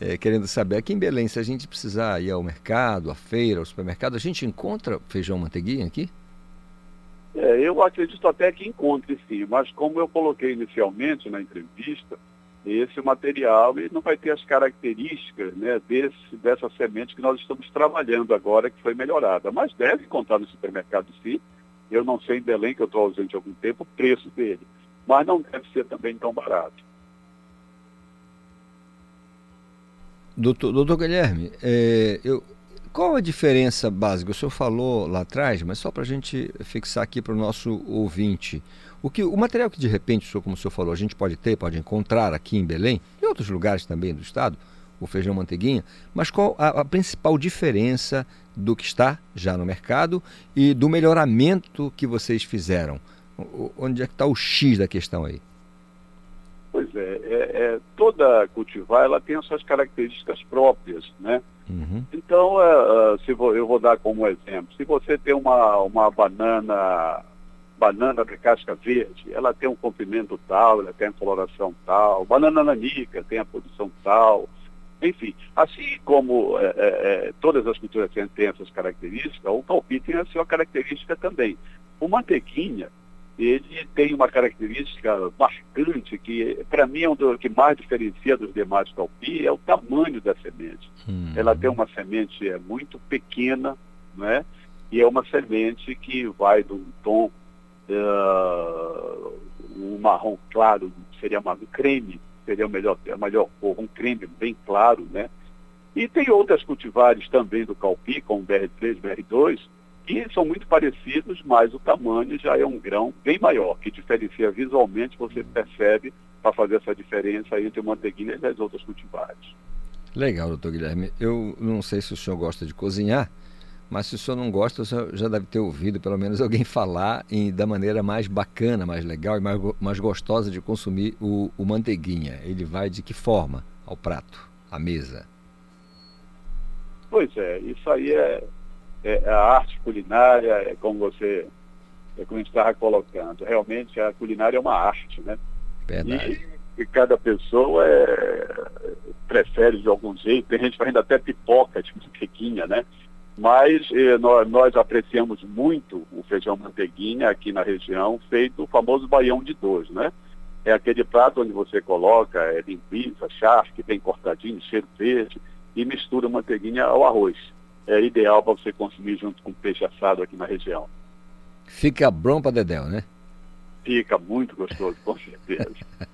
é, querendo saber. Aqui em Belém, se a gente precisar ir ao mercado, à feira, ao supermercado, a gente encontra feijão manteiguinha aqui? É, eu acredito até que encontre sim, mas como eu coloquei inicialmente na entrevista, esse material não vai ter as características né, desse, dessa semente que nós estamos trabalhando agora, que foi melhorada. Mas deve encontrar no supermercado sim. Eu não sei em Belém, que eu estou ausente há algum tempo, o preço dele. Mas não deve ser também tão barato. Doutor, doutor Guilherme, é, eu, qual a diferença básica? O senhor falou lá atrás, mas só para a gente fixar aqui para o nosso ouvinte. O, que, o material que de repente, como o senhor falou, a gente pode ter, pode encontrar aqui em Belém, e outros lugares também do estado, o feijão manteiguinha, mas qual a, a principal diferença do que está já no mercado e do melhoramento que vocês fizeram? O, onde é que está o X da questão aí? Pois é, é, é, toda cultivar ela tem as suas características próprias, né? Uhum. Então, uh, se vou, eu vou dar como exemplo, se você tem uma, uma banana, banana de casca verde, ela tem um comprimento tal, ela tem a coloração tal, banana nanica tem a produção tal, enfim, assim como é, é, todas as culturas têm, têm essas características, o calpi tem a sua característica também. O mantequinha, ele tem uma característica marcante que, para mim, é um do que mais diferencia dos demais calpi, é o tamanho da semente. Hum. Ela tem uma semente é, muito pequena, né? E é uma semente que vai de um tom uh, um marrom claro, seria mais um creme, seria o melhor, a melhor cor, um creme bem claro, né? E tem outras cultivares também do calpi, como BR3, BR2, que são muito parecidos, mas o tamanho já é um grão bem maior, que diferencia visualmente, você percebe para fazer essa diferença entre o manteiguinha e as outras cultivares. Legal, doutor Guilherme. Eu não sei se o senhor gosta de cozinhar, Mas se o senhor não gosta, o senhor já deve ter ouvido pelo menos alguém (laughs) falar em, da maneira mais bacana, mais legal e mais, mais gostosa de consumir o, o manteiguinha. Ele vai de que forma ao prato, à mesa? Pois é, isso aí é, é, é a arte culinária, é como você, é como estava colocando. Realmente a culinária é uma arte, né? Verdade. E, e cada pessoa é, prefere de algum jeito, tem gente fazendo até pipoca de manteiguinha, né? Mas eh, nós, nós, apreciamos muito o feijão manteiguinha aqui na região, feito o famoso baião de dois, né? É aquele prato onde você coloca é, linguiça, charque, bem cortadinho, cheiro verde, e mistura manteiguinha ao arroz. É ideal para você consumir junto com peixe assado aqui na região. Fica bom para Dedéu, né? Fica muito gostoso, com certeza. (laughs)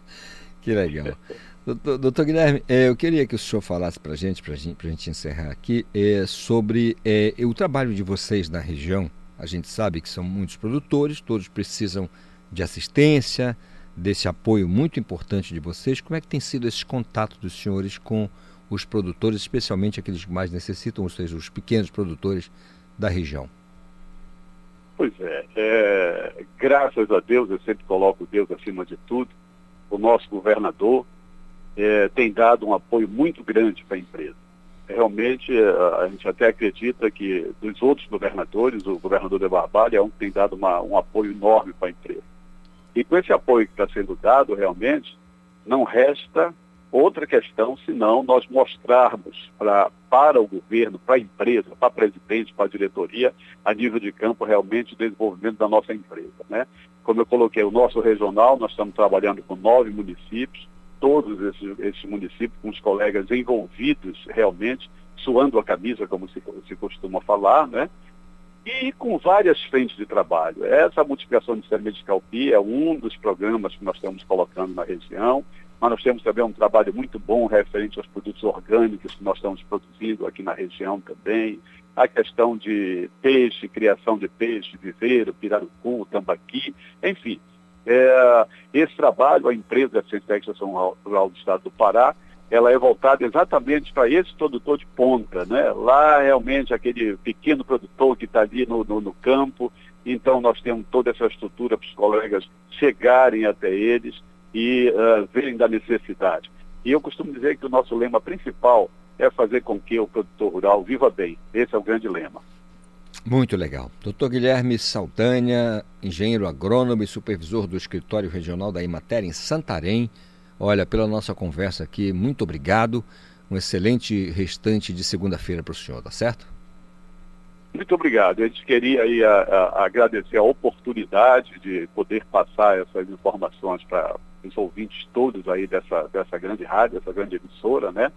que legal. Doutor, doutor Guilherme, é, eu queria que o senhor falasse para a gente, para gente, a gente encerrar aqui, é, sobre é, o trabalho de vocês na região. A gente sabe que são muitos produtores, todos precisam de assistência, desse apoio muito importante de vocês. Como é que tem sido esses contatos dos senhores com os produtores, especialmente aqueles que mais necessitam, ou seja, os pequenos produtores da região? Pois é, é graças a Deus, eu sempre coloco Deus acima de tudo, o nosso governador, é, tem dado um apoio muito grande para a empresa. Realmente, é, a gente até acredita que dos outros governadores, o governador de Barbalha é um que tem dado uma, um apoio enorme para a empresa. E com esse apoio que está sendo dado, realmente, não resta outra questão senão nós mostrarmos pra, para o governo, para a empresa, para presidente, para a diretoria, a nível de campo, realmente o desenvolvimento da nossa empresa. Né? Como eu coloquei, o nosso regional, nós estamos trabalhando com nove municípios, todos esses, esses municípios, com os colegas envolvidos realmente, suando a camisa, como se, se costuma falar, né? E com várias frentes de trabalho. Essa multiplicação de sementes de calpi é um dos programas que nós estamos colocando na região, mas nós temos também um trabalho muito bom referente aos produtos orgânicos que nós estamos produzindo aqui na região também. A questão de peixe, criação de peixe, viveiro, pirarucu, tambaqui, enfim. É, esse trabalho, a empresa Ciência Extração Rural do Estado do Pará, ela é voltada exatamente para esse produtor de ponta, né? Lá realmente aquele pequeno produtor que está ali no, no, no, campo, então nós temos toda essa estrutura para os colegas chegarem até eles e uh, verem da necessidade. E eu costumo dizer que o nosso lema principal é fazer com que o produtor rural viva bem. Esse é o grande lema. Muito legal. Doutor Guilherme Saldanha, engenheiro agrônomo e supervisor do escritório regional da Imater em Santarém. Olha, pela nossa conversa aqui, muito obrigado. Um excelente restante de segunda-feira para o senhor, tá certo? Muito obrigado. A gente queria aí a, a, agradecer a oportunidade de poder passar essas informações para os ouvintes todos aí dessa, dessa grande rádio, dessa grande emissora, né?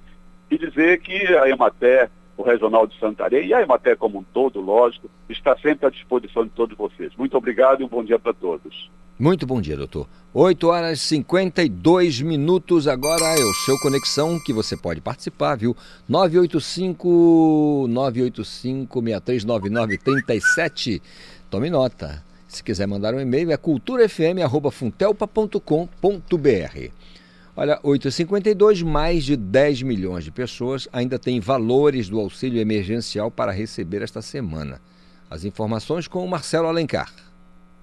E dizer que a Emater o Regional de Santarém e a Emater como um todo, lógico, está sempre à disposição de todos vocês. Muito obrigado e um bom dia para todos. Muito bom dia, doutor. 8 horas e 52 minutos agora é o seu Conexão que você pode participar, viu? 985 985 639937. Tome nota. Se quiser mandar um e-mail é culturafm@funtelpa.com.br. Olha, 8,52, mais de 10 milhões de pessoas ainda têm valores do auxílio emergencial para receber esta semana. As informações com o Marcelo Alencar.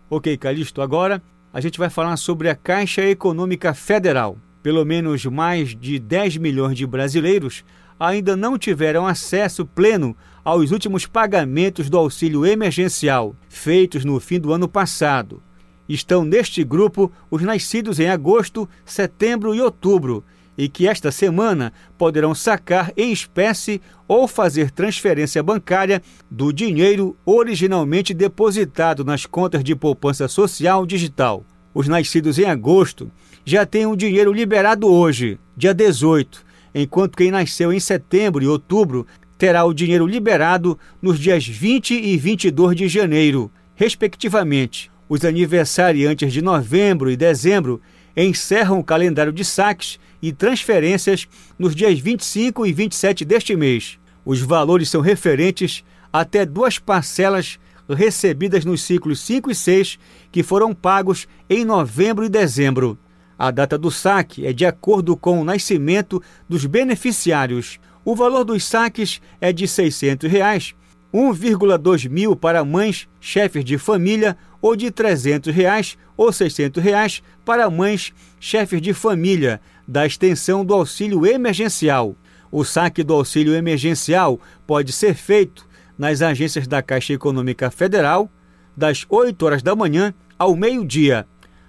Ok, Calixto, agora a gente vai falar sobre a Caixa Econômica Federal. Pelo menos mais de 10 milhões de brasileiros ainda não tiveram acesso pleno aos últimos pagamentos do auxílio emergencial, feitos no fim do ano passado. Estão neste grupo os nascidos em agosto, setembro e outubro, e que esta semana poderão sacar em espécie ou fazer transferência bancária do dinheiro originalmente depositado nas contas de poupança social digital. Os nascidos em agosto já têm o dinheiro liberado hoje, dia 18, enquanto quem nasceu em setembro e outubro terá o dinheiro liberado nos dias 20 e 22 de janeiro, respectivamente. Os aniversariantes de novembro e dezembro encerram o calendário de saques e transferências nos dias 25 e 27 deste mês. Os valores são referentes até duas parcelas recebidas nos ciclos 5 e 6 que foram pagos em novembro e dezembro. A data do saque é de acordo com o nascimento dos beneficiários. O valor dos saques é de 600 reais, 1,2 mil para mães chefes de família ou de 300 reais ou 600 reais para mães chefes de família da extensão do auxílio emergencial. O saque do auxílio emergencial pode ser feito nas agências da Caixa Econômica Federal das 8 horas da manhã ao meio-dia.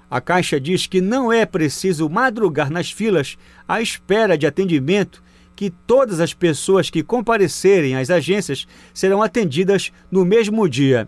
A Caixa diz que não é preciso madrugar nas filas à espera de atendimento que todas as pessoas que comparecerem às agências serão atendidas no mesmo dia.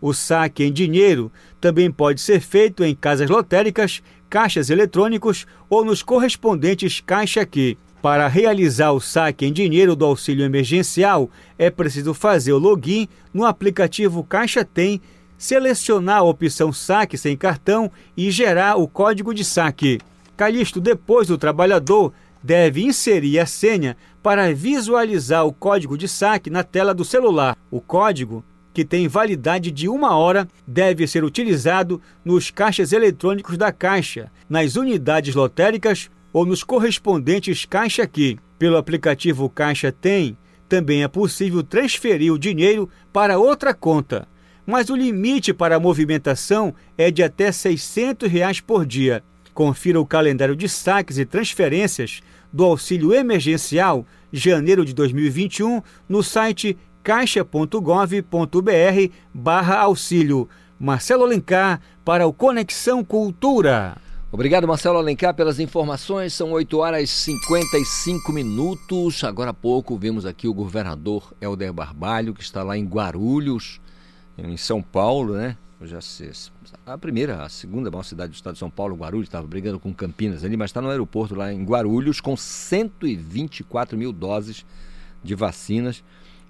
O saque em dinheiro também pode ser feito em casas lotéricas, caixas eletrônicos ou nos correspondentes Caixa Aqui. Para realizar o saque em dinheiro do auxílio emergencial, é preciso fazer o login no aplicativo Caixa Tem, selecionar a opção saque sem cartão e gerar o código de saque. Calixto, depois do trabalhador, deve inserir a senha para visualizar o código de saque na tela do celular. O código, que tem validade de uma hora, deve ser utilizado nos caixas eletrônicos da Caixa, nas unidades lotéricas ou nos correspondentes Caixa Aqui. Pelo aplicativo Caixa Tem, também é possível transferir o dinheiro para outra conta, mas o limite para a movimentação é de até 600 reais por dia. Confira o calendário de saques e transferências do auxílio emergencial janeiro de 2021 no site caixa.gov.br barra auxílio. Marcelo Alencar para o Conexão Cultura. Obrigado, Marcelo Alencar, pelas informações. São 8 horas e 55 minutos. Agora há pouco vimos aqui o governador Helder Barbalho, que está lá em Guarulhos, em São Paulo, né? Já sei, a primeira, a segunda maior cidade do estado de São Paulo, Guarulhos, estava brigando com Campinas ali, mas está no aeroporto lá em Guarulhos com 124 mil doses de vacinas,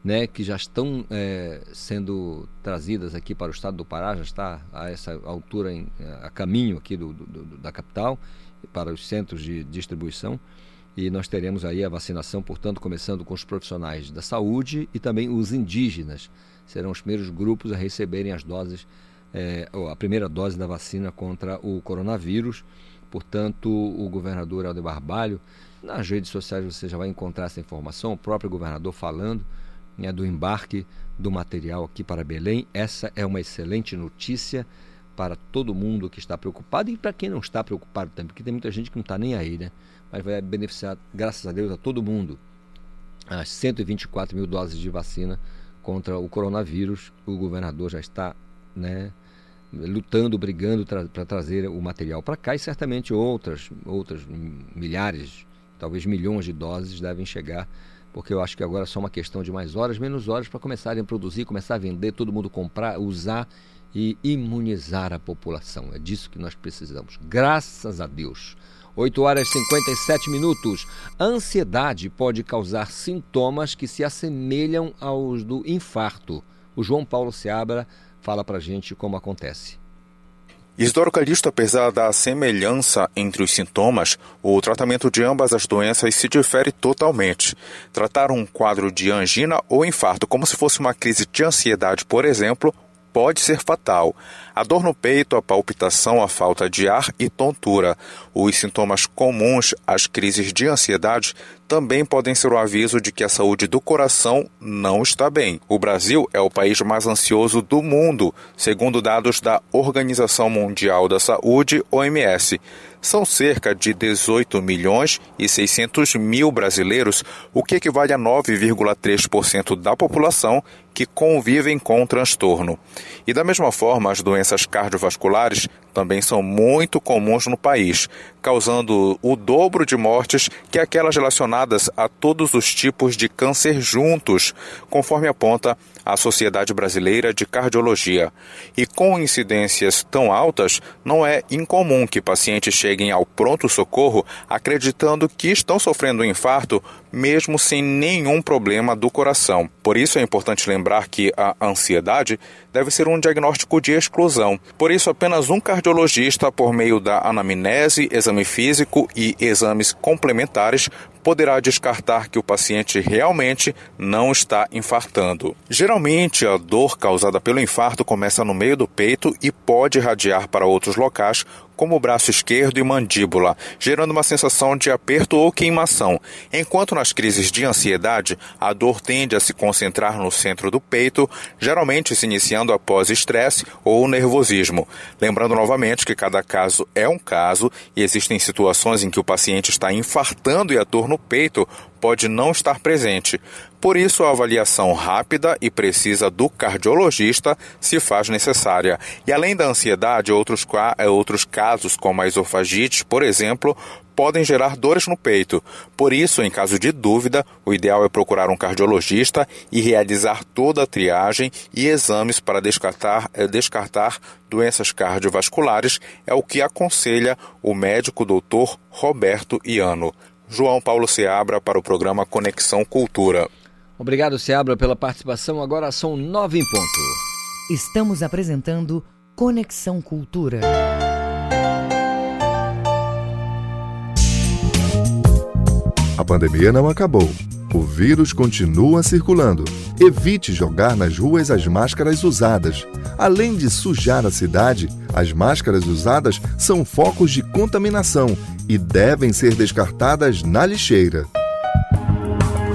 né, que já estão é, sendo trazidas aqui para o estado do Pará, já está a essa altura em, a caminho aqui do, do, do, da capital para os centros de distribuição. E nós teremos aí a vacinação, portanto, começando com os profissionais da saúde e também os indígenas. Serão os primeiros grupos a receberem as doses é, a primeira dose da vacina contra o coronavírus. Portanto, o governador Helder Barbalho, nas redes sociais você já vai encontrar essa informação, o próprio governador falando né, do embarque do material aqui para Belém. Essa é uma excelente notícia para todo mundo que está preocupado e para quem não está preocupado também, porque tem muita gente que não está nem aí, né? Mas vai beneficiar, graças a Deus, a todo mundo. As 124 mil doses de vacina contra o coronavírus, o governador já está né, lutando, brigando tra para trazer o material para cá e certamente outras, outras milhares, talvez milhões de doses devem chegar, porque eu acho que agora é só uma questão de mais horas, menos horas para começarem a produzir, começar a vender, todo mundo comprar, usar e imunizar a população. É disso que nós precisamos. Graças a Deus. 8 horas e 57 minutos. Ansiedade pode causar sintomas que se assemelham aos do infarto. O João Paulo Seabra fala para gente como acontece. Isidoro Calixto, apesar da semelhança entre os sintomas, o tratamento de ambas as doenças se difere totalmente. Tratar um quadro de angina ou infarto como se fosse uma crise de ansiedade, por exemplo, pode ser fatal. A dor no peito, a palpitação, a falta de ar e tontura. Os sintomas comuns às crises de ansiedade também podem ser o aviso de que a saúde do coração não está bem. O Brasil é o país mais ansioso do mundo, segundo dados da Organização Mundial da Saúde, OMS. São cerca de 18 milhões e 600 mil brasileiros, o que equivale a 9,3% da população que convivem com o transtorno. E da mesma forma, as doenças cardiovasculares também são muito comuns no país, causando o dobro de mortes que aquelas relacionadas a todos os tipos de câncer juntos, conforme aponta a Sociedade Brasileira de Cardiologia. E com incidências tão altas, não é incomum que pacientes cheguem ao pronto-socorro acreditando que estão sofrendo um infarto, mesmo sem nenhum problema do coração. Por isso é importante lembrar que a ansiedade deve ser um diagnóstico de exclusão. Por isso, apenas um cardiologista, por meio da anamnese, exame físico e exames complementares, poderá descartar que o paciente realmente não está infartando. Geralmente, a dor causada pelo infarto começa no meio do peito e pode irradiar para outros locais, como o braço esquerdo e mandíbula, gerando uma sensação de aperto ou queimação. Enquanto nas crises de ansiedade, a dor tende a se concentrar no centro do peito, geralmente se iniciando após estresse ou nervosismo. Lembrando novamente que cada caso é um caso e existem situações em que o paciente está infartando e a dor no peito pode não estar presente. Por isso, a avaliação rápida e precisa do cardiologista se faz necessária. E além da ansiedade, outros, eh, outros casos, como a esofagite, por exemplo, podem gerar dores no peito. Por isso, em caso de dúvida, o ideal é procurar um cardiologista e realizar toda a triagem e exames para descartar, eh, descartar doenças cardiovasculares, é o que aconselha o médico doutor Roberto Iano. João Paulo Seabra para o programa Conexão Cultura. Obrigado, Seabra, pela participação. Agora são nove em ponto. Estamos apresentando Conexão Cultura. A pandemia não acabou. O vírus continua circulando. Evite jogar nas ruas as máscaras usadas. Além de sujar a cidade, as máscaras usadas são focos de contaminação e devem ser descartadas na lixeira.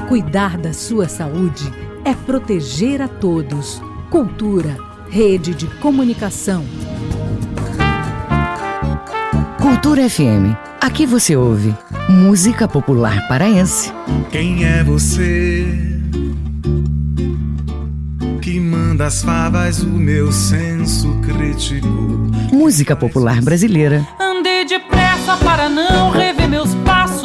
Cuidar da sua saúde é proteger a todos. Cultura, rede de comunicação. Cultura FM. Aqui você ouve música popular paraense. Quem é você que manda as favas o meu senso crítico? Música popular brasileira. Andei depressa para não rever meus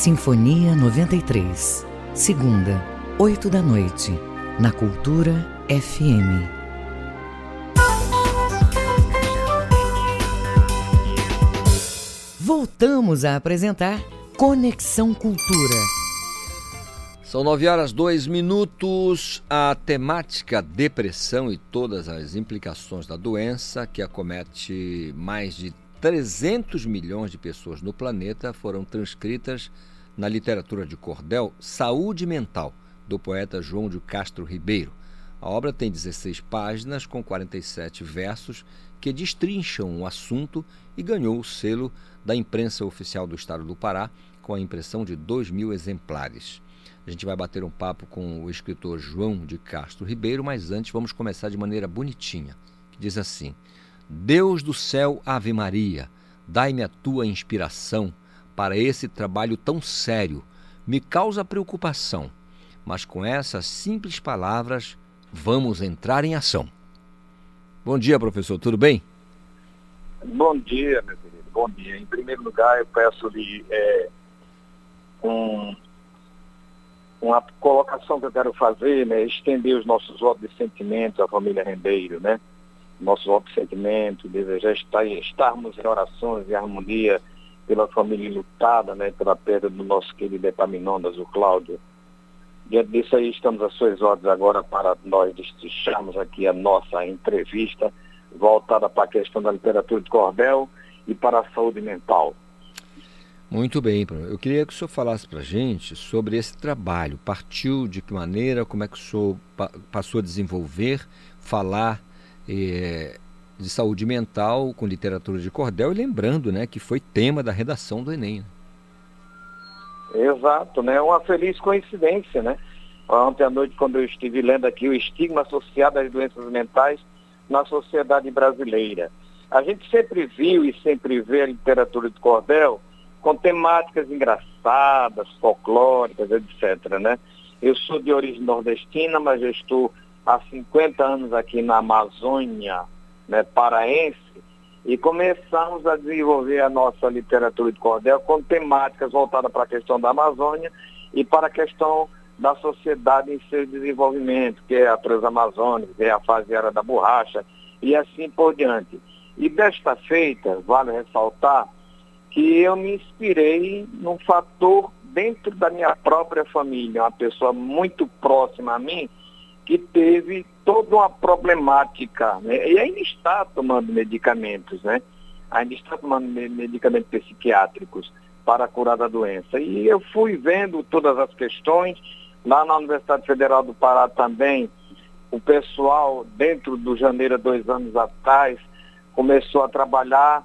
Sinfonia 93. Segunda, 8 da noite, na Cultura FM. Voltamos a apresentar Conexão Cultura. São nove horas dois minutos. A temática depressão e todas as implicações da doença que acomete mais de 300 milhões de pessoas no planeta foram transcritas na literatura de cordel Saúde Mental, do poeta João de Castro Ribeiro. A obra tem 16 páginas com 47 versos que destrincham o assunto e ganhou o selo da imprensa oficial do estado do Pará com a impressão de 2 mil exemplares. A gente vai bater um papo com o escritor João de Castro Ribeiro, mas antes vamos começar de maneira bonitinha, que diz assim: Deus do céu, Ave Maria, dai-me a tua inspiração para esse trabalho tão sério. Me causa preocupação, mas com essas simples palavras vamos entrar em ação. Bom dia, professor, tudo bem? Bom dia, meu querido, bom dia. Em primeiro lugar, eu peço-lhe é, um, uma colocação que eu quero fazer, né, estender os nossos votos de sentimento à família Rendeiro, né? Nosso voto de sentimento, desejar estar, estarmos em orações e harmonia pela família lutada, né, pela perda do nosso querido Epaminondas, o Cláudio. Diante disso aí, estamos às suas ordens agora para nós destricharmos aqui a nossa entrevista voltada para a questão da literatura de cordel e para a saúde mental. Muito bem, eu queria que o senhor falasse para a gente sobre esse trabalho. Partiu de que maneira, como é que o senhor passou a desenvolver, falar eh, de saúde mental com literatura de cordel e lembrando, né, que foi tema da redação do Enem. Né? Exato, né? Uma feliz coincidência, né? Ontem à noite, quando eu estive lendo aqui o estigma associado às doenças mentais na sociedade brasileira. A gente sempre viu e sempre vê a literatura de cordel com temáticas engraçadas, folclóricas, etc. Né? Eu sou de origem nordestina, mas eu estou há 50 anos aqui na Amazônia, né, paraense, e começamos a desenvolver a nossa literatura de cordel com temáticas voltadas para a questão da Amazônia e para a questão da sociedade em seu desenvolvimento, que é a Transamazônica, é a fase era da borracha e assim por diante. E desta feita, vale ressaltar que eu me inspirei num fator dentro da minha própria família, uma pessoa muito próxima a mim, que teve toda uma problemática, né? e ainda está tomando medicamentos, né? Ainda está tomando medicamentos psiquiátricos para curar da doença. E eu fui vendo todas as questões, lá na Universidade Federal do Pará também, o pessoal, dentro do janeiro, dois anos atrás, começou a trabalhar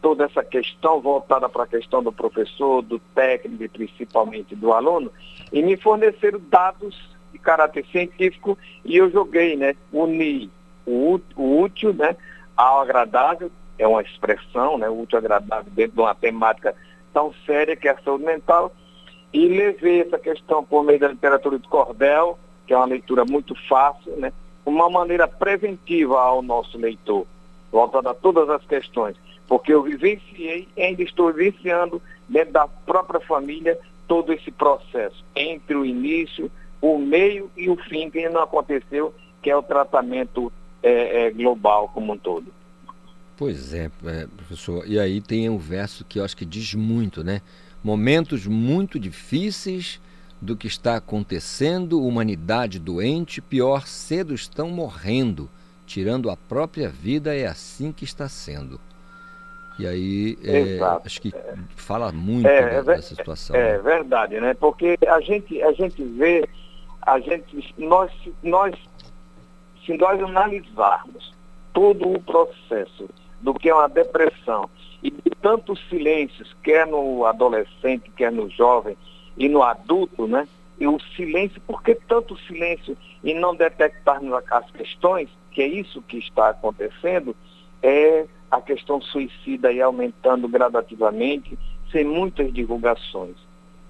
toda essa questão voltada para a questão do professor, do técnico e principalmente do aluno, e me forneceram dados de caráter científico e eu joguei, né, unir o, o útil, né, ao agradável, é uma expressão, né, útil agradável dentro de uma temática tão séria que é a saúde mental, e levei essa questão por meio da literatura de cordel, que é uma leitura muito fácil, né, uma maneira preventiva ao nosso leitor, voltada a todas as questões porque eu vivenciei e ainda estou vivenciando dentro da própria família todo esse processo, entre o início, o meio e o fim, que ainda não aconteceu, que é o tratamento é, é, global como um todo. Pois é, é, professor. E aí tem um verso que eu acho que diz muito, né? Momentos muito difíceis do que está acontecendo, humanidade doente, pior, cedo estão morrendo, tirando a própria vida, é assim que está sendo. E aí, é, acho que fala muito é, dessa situação. É, né? verdade, né? Porque a gente, a gente vê, a gente, nós, nós, se nós analisarmos todo o processo do que é uma depressão e de tantos silêncios, quer no adolescente, quer no jovem e no adulto, né? E o silêncio, por que tanto silêncio e não detectarmos as questões, que é isso que está acontecendo, é a questão suicida aí aumentando gradativamente, sem muitas divulgações.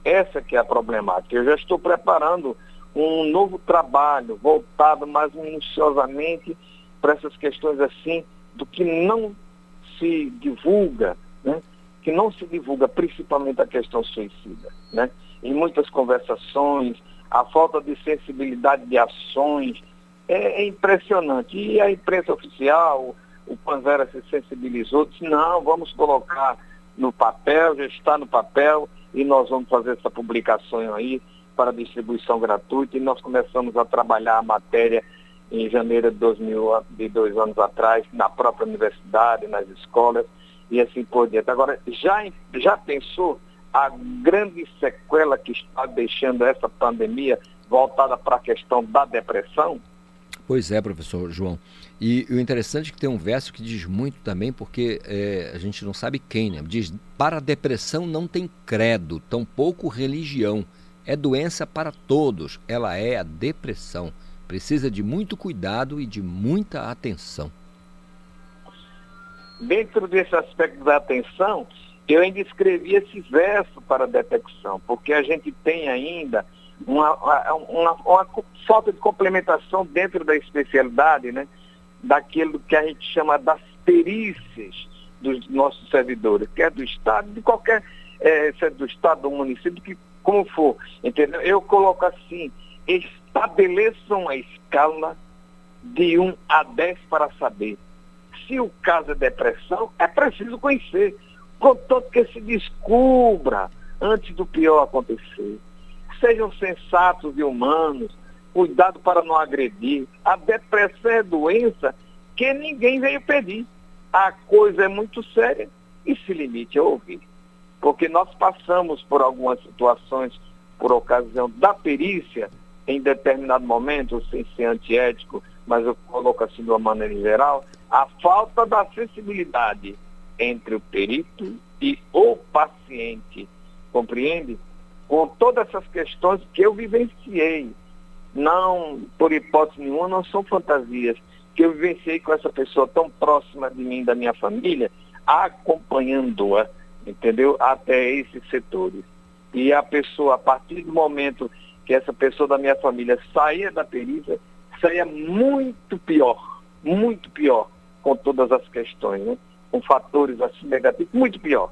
Essa que é a problemática. Eu já estou preparando um novo trabalho voltado mais minuciosamente para essas questões assim, do que não se divulga, né? que não se divulga principalmente a questão suicida. Né? Em muitas conversações, a falta de sensibilidade de ações é, é impressionante. E a imprensa oficial, o Panzera se sensibilizou, disse, não, vamos colocar no papel, já está no papel, e nós vamos fazer essa publicação aí para distribuição gratuita, e nós começamos a trabalhar a matéria em janeiro de 2000, de dois anos atrás, na própria universidade, nas escolas, e assim por diante. Agora, já, já pensou a grande sequela que está deixando essa pandemia voltada para a questão da depressão? Pois é, professor João. E o interessante é que tem um verso que diz muito também, porque é, a gente não sabe quem, né? Diz: Para a depressão não tem credo, tampouco religião. É doença para todos, ela é a depressão. Precisa de muito cuidado e de muita atenção. Dentro desse aspecto da atenção, eu ainda escrevi esse verso para a detecção, porque a gente tem ainda uma, uma, uma, falta de complementação dentro da especialidade, né? daquilo que a gente chama das perícias dos nossos servidores, quer do Estado, de qualquer, é, do Estado, do município, que como for, entendeu? Eu coloco assim, estabeleçam a escala de 1 a 10 para saber. Se o caso é depressão, é preciso conhecer, contanto que se descubra antes do pior acontecer. Sejam sensatos e humanos, cuidado para não agredir. A depressão é doença que ninguém veio pedir. A coisa é muito séria e se limite a ouvir. Porque nós passamos por algumas situações por ocasião da perícia, em determinado momento, sem ser antiético, mas eu coloco assim de uma maneira geral, a falta da sensibilidade entre o perito e o paciente, compreende? Com todas essas questões que eu vivenciei. Não, por hipótese nenhuma, não são fantasias. Que eu vivenciei com essa pessoa tão próxima de mim, da minha família, acompanhando-a, entendeu? Até esses setores. E a pessoa, a partir do momento que essa pessoa da minha família saía da perícia, saía muito pior, muito pior, com todas as questões, né? com fatores assim negativos, muito pior,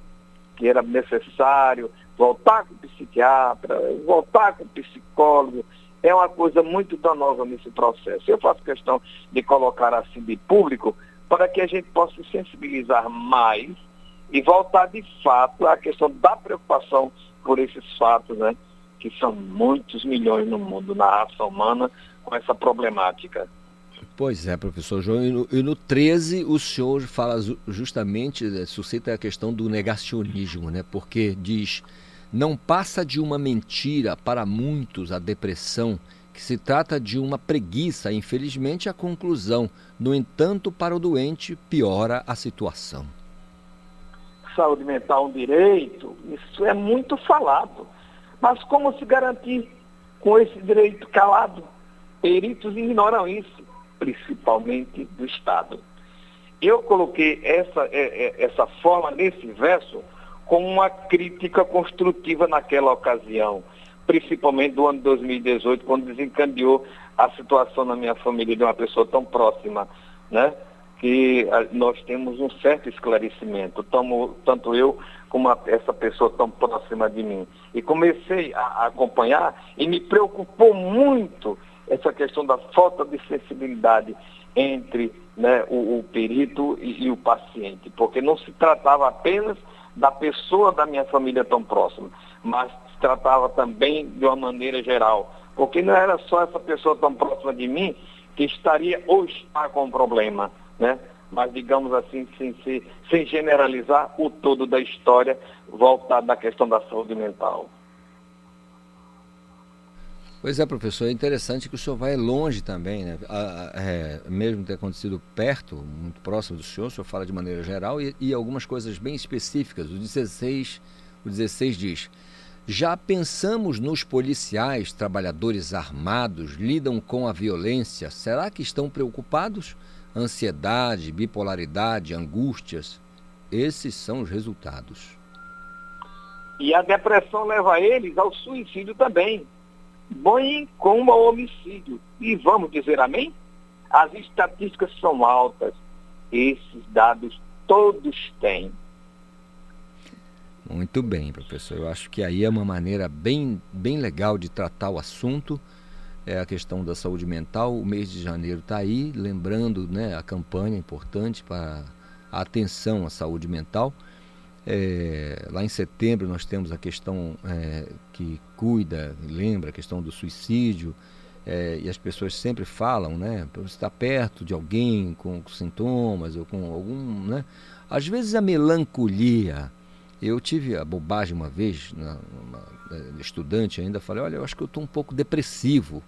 que era necessário voltar com o psiquiatra, voltar com o psicólogo, é uma coisa muito danosa nesse processo. Eu faço questão de colocar assim de público para que a gente possa se sensibilizar mais e voltar de fato à questão da preocupação por esses fatos, né? Que são muitos milhões no mundo, na raça humana, com essa problemática. Pois é, professor João. E no, e no 13 o senhor fala justamente, eh, suscita a questão do negacionismo, né? Porque diz, não passa de uma mentira para muitos a depressão, que se trata de uma preguiça, infelizmente a conclusão. No entanto, para o doente, piora a situação. Saúde mental um direito, isso é muito falado. Mas como se garantir com esse direito calado? Peritos ignoram isso principalmente do Estado. Eu coloquei essa, é, é, essa forma nesse verso como uma crítica construtiva naquela ocasião, principalmente do ano de 2018, quando desencadeou a situação na minha família de uma pessoa tão próxima, né? Que nós temos um certo esclarecimento, tamo, tanto eu como a, essa pessoa tão próxima de mim. E comecei a, a acompanhar e me preocupou muito essa questão da falta de sensibilidade entre né, o, o, perito e, e o paciente, porque não se tratava apenas da pessoa da minha família tão próxima, mas se tratava também de uma maneira geral, porque não era só essa pessoa tão próxima de mim que estaria ou está com problema, né? mas digamos assim, sem, sem, sem generalizar o todo da história voltada à questão da saúde mental. Pois é, professor, é interessante que o senhor vai longe também, né? é, mesmo ter acontecido perto, muito próximo do senhor, o senhor fala de maneira geral e, e algumas coisas bem específicas. O 16, o 16 diz: Já pensamos nos policiais, trabalhadores armados, lidam com a violência. Será que estão preocupados? Ansiedade, bipolaridade, angústias. Esses são os resultados. E a depressão leva eles ao suicídio também bem como ao homicídio. E vamos dizer amém? As estatísticas são altas. Esses dados todos têm. Muito bem, professor. Eu acho que aí é uma maneira bem, bem legal de tratar o assunto. É a questão da saúde mental. O mês de janeiro está aí, lembrando né, a campanha importante para a atenção à saúde mental. É, lá em setembro nós temos a questão é, que cuida, lembra a questão do suicídio, é, e as pessoas sempre falam, né? Estar perto de alguém com, com, sintomas ou com algum, né? Às vezes a melancolia. Eu tive a bobagem uma vez, uma, é, estudante ainda, falei, olha, eu acho que eu estou um pouco depressivo.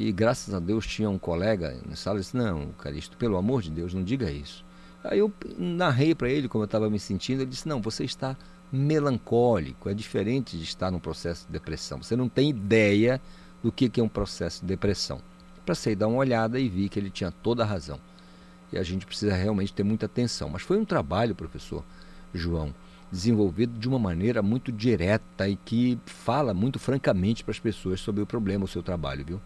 E graças a Deus tinha um colega na sala e disse, não, Caristo, pelo amor de Deus, não diga isso. Aí eu narrei para ele como eu estava me sentindo. Ele disse: Não, você está melancólico. É diferente de estar num processo de depressão. Você não tem ideia do que é um processo de depressão. Passei a dar uma olhada e vi que ele tinha toda a razão. E a gente precisa realmente ter muita atenção. Mas foi um trabalho, professor João, desenvolvido de uma maneira muito direta e que fala muito francamente para as pessoas sobre o problema, o seu trabalho, viu?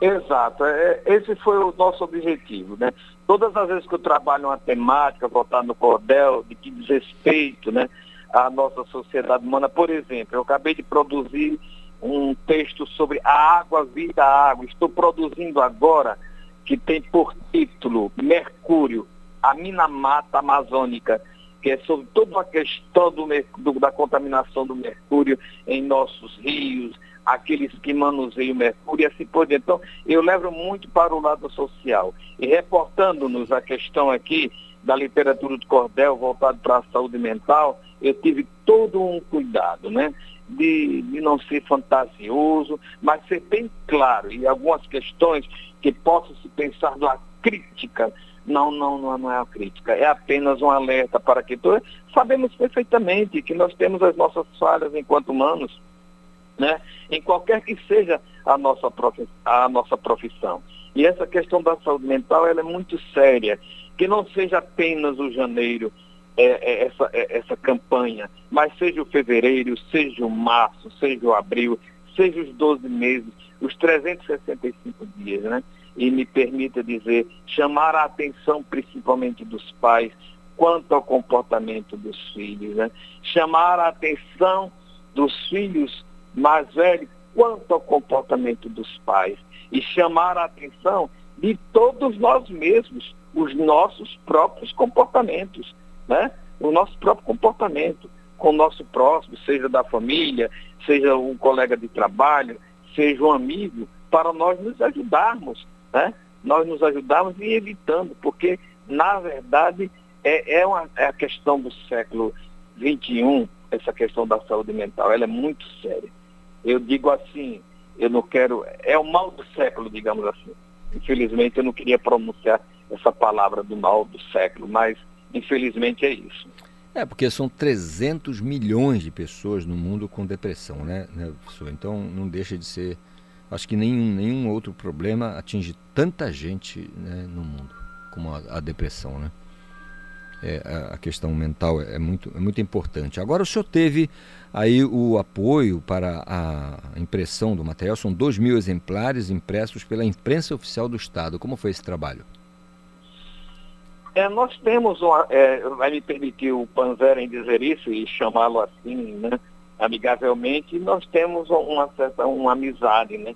Exato, é, esse foi o nosso objetivo, né? Todas as vezes que eu trabalho uma temática voltada no cordel, de que diz respeito, né, à nossa sociedade humana, por exemplo, eu acabei de produzir um texto sobre a água, vida, água. Estou produzindo agora, que tem por título Mercúrio, a minamata amazônica, que é sobre toda a questão do, do, da contaminação do mercúrio em nossos rios, aqueles que manuseiam mercúrio e assim por diante. Então, eu levo muito para o lado social. E reportando-nos a questão aqui da literatura do cordel voltado para a saúde mental, eu tive todo um cuidado, né? De, de não ser fantasioso, mas ser bem claro. E algumas questões que possam se pensar na crítica, não, não, não é uma crítica, é apenas um alerta para que todos sabemos perfeitamente que nós temos as nossas falhas enquanto humanos, né? em qualquer que seja a nossa, a nossa profissão. E essa questão da saúde mental ela é muito séria, que não seja apenas o janeiro, é, é, essa, é, essa campanha, mas seja o fevereiro, seja o março, seja o abril, seja os 12 meses, os 365 dias, né? E me permita dizer, chamar a atenção principalmente dos pais quanto ao comportamento dos filhos, né? chamar a atenção dos filhos mais velhos quanto ao comportamento dos pais e chamar a atenção de todos nós mesmos, os nossos próprios comportamentos, né? O nosso próprio comportamento com o nosso próximo, seja da família, seja um colega de trabalho, seja um amigo, para nós nos ajudarmos, né? Nós nos ajudarmos e evitando, porque, na verdade, é, é, uma, é a questão do século XXI, essa questão da saúde mental, ela é muito séria. Eu digo assim, eu não quero, é o mal do século, digamos assim. Infelizmente eu não queria pronunciar essa palavra do mal do século, mas infelizmente é isso. É, porque são 300 milhões de pessoas no mundo com depressão, né, né professor? Então não deixa de ser. Acho que nenhum, nenhum outro problema atinge tanta gente né, no mundo como a, a depressão, né? É, a, questão mental é muito, é muito importante. Agora o senhor teve aí o apoio para a impressão do material, são 2 mil exemplares impressos pela imprensa oficial do Estado. Como foi esse trabalho? É, nós temos, uma, é, vai me permitir o Panzera em dizer isso e chamá-lo assim, né, amigavelmente, nós temos uma certa uma amizade, né?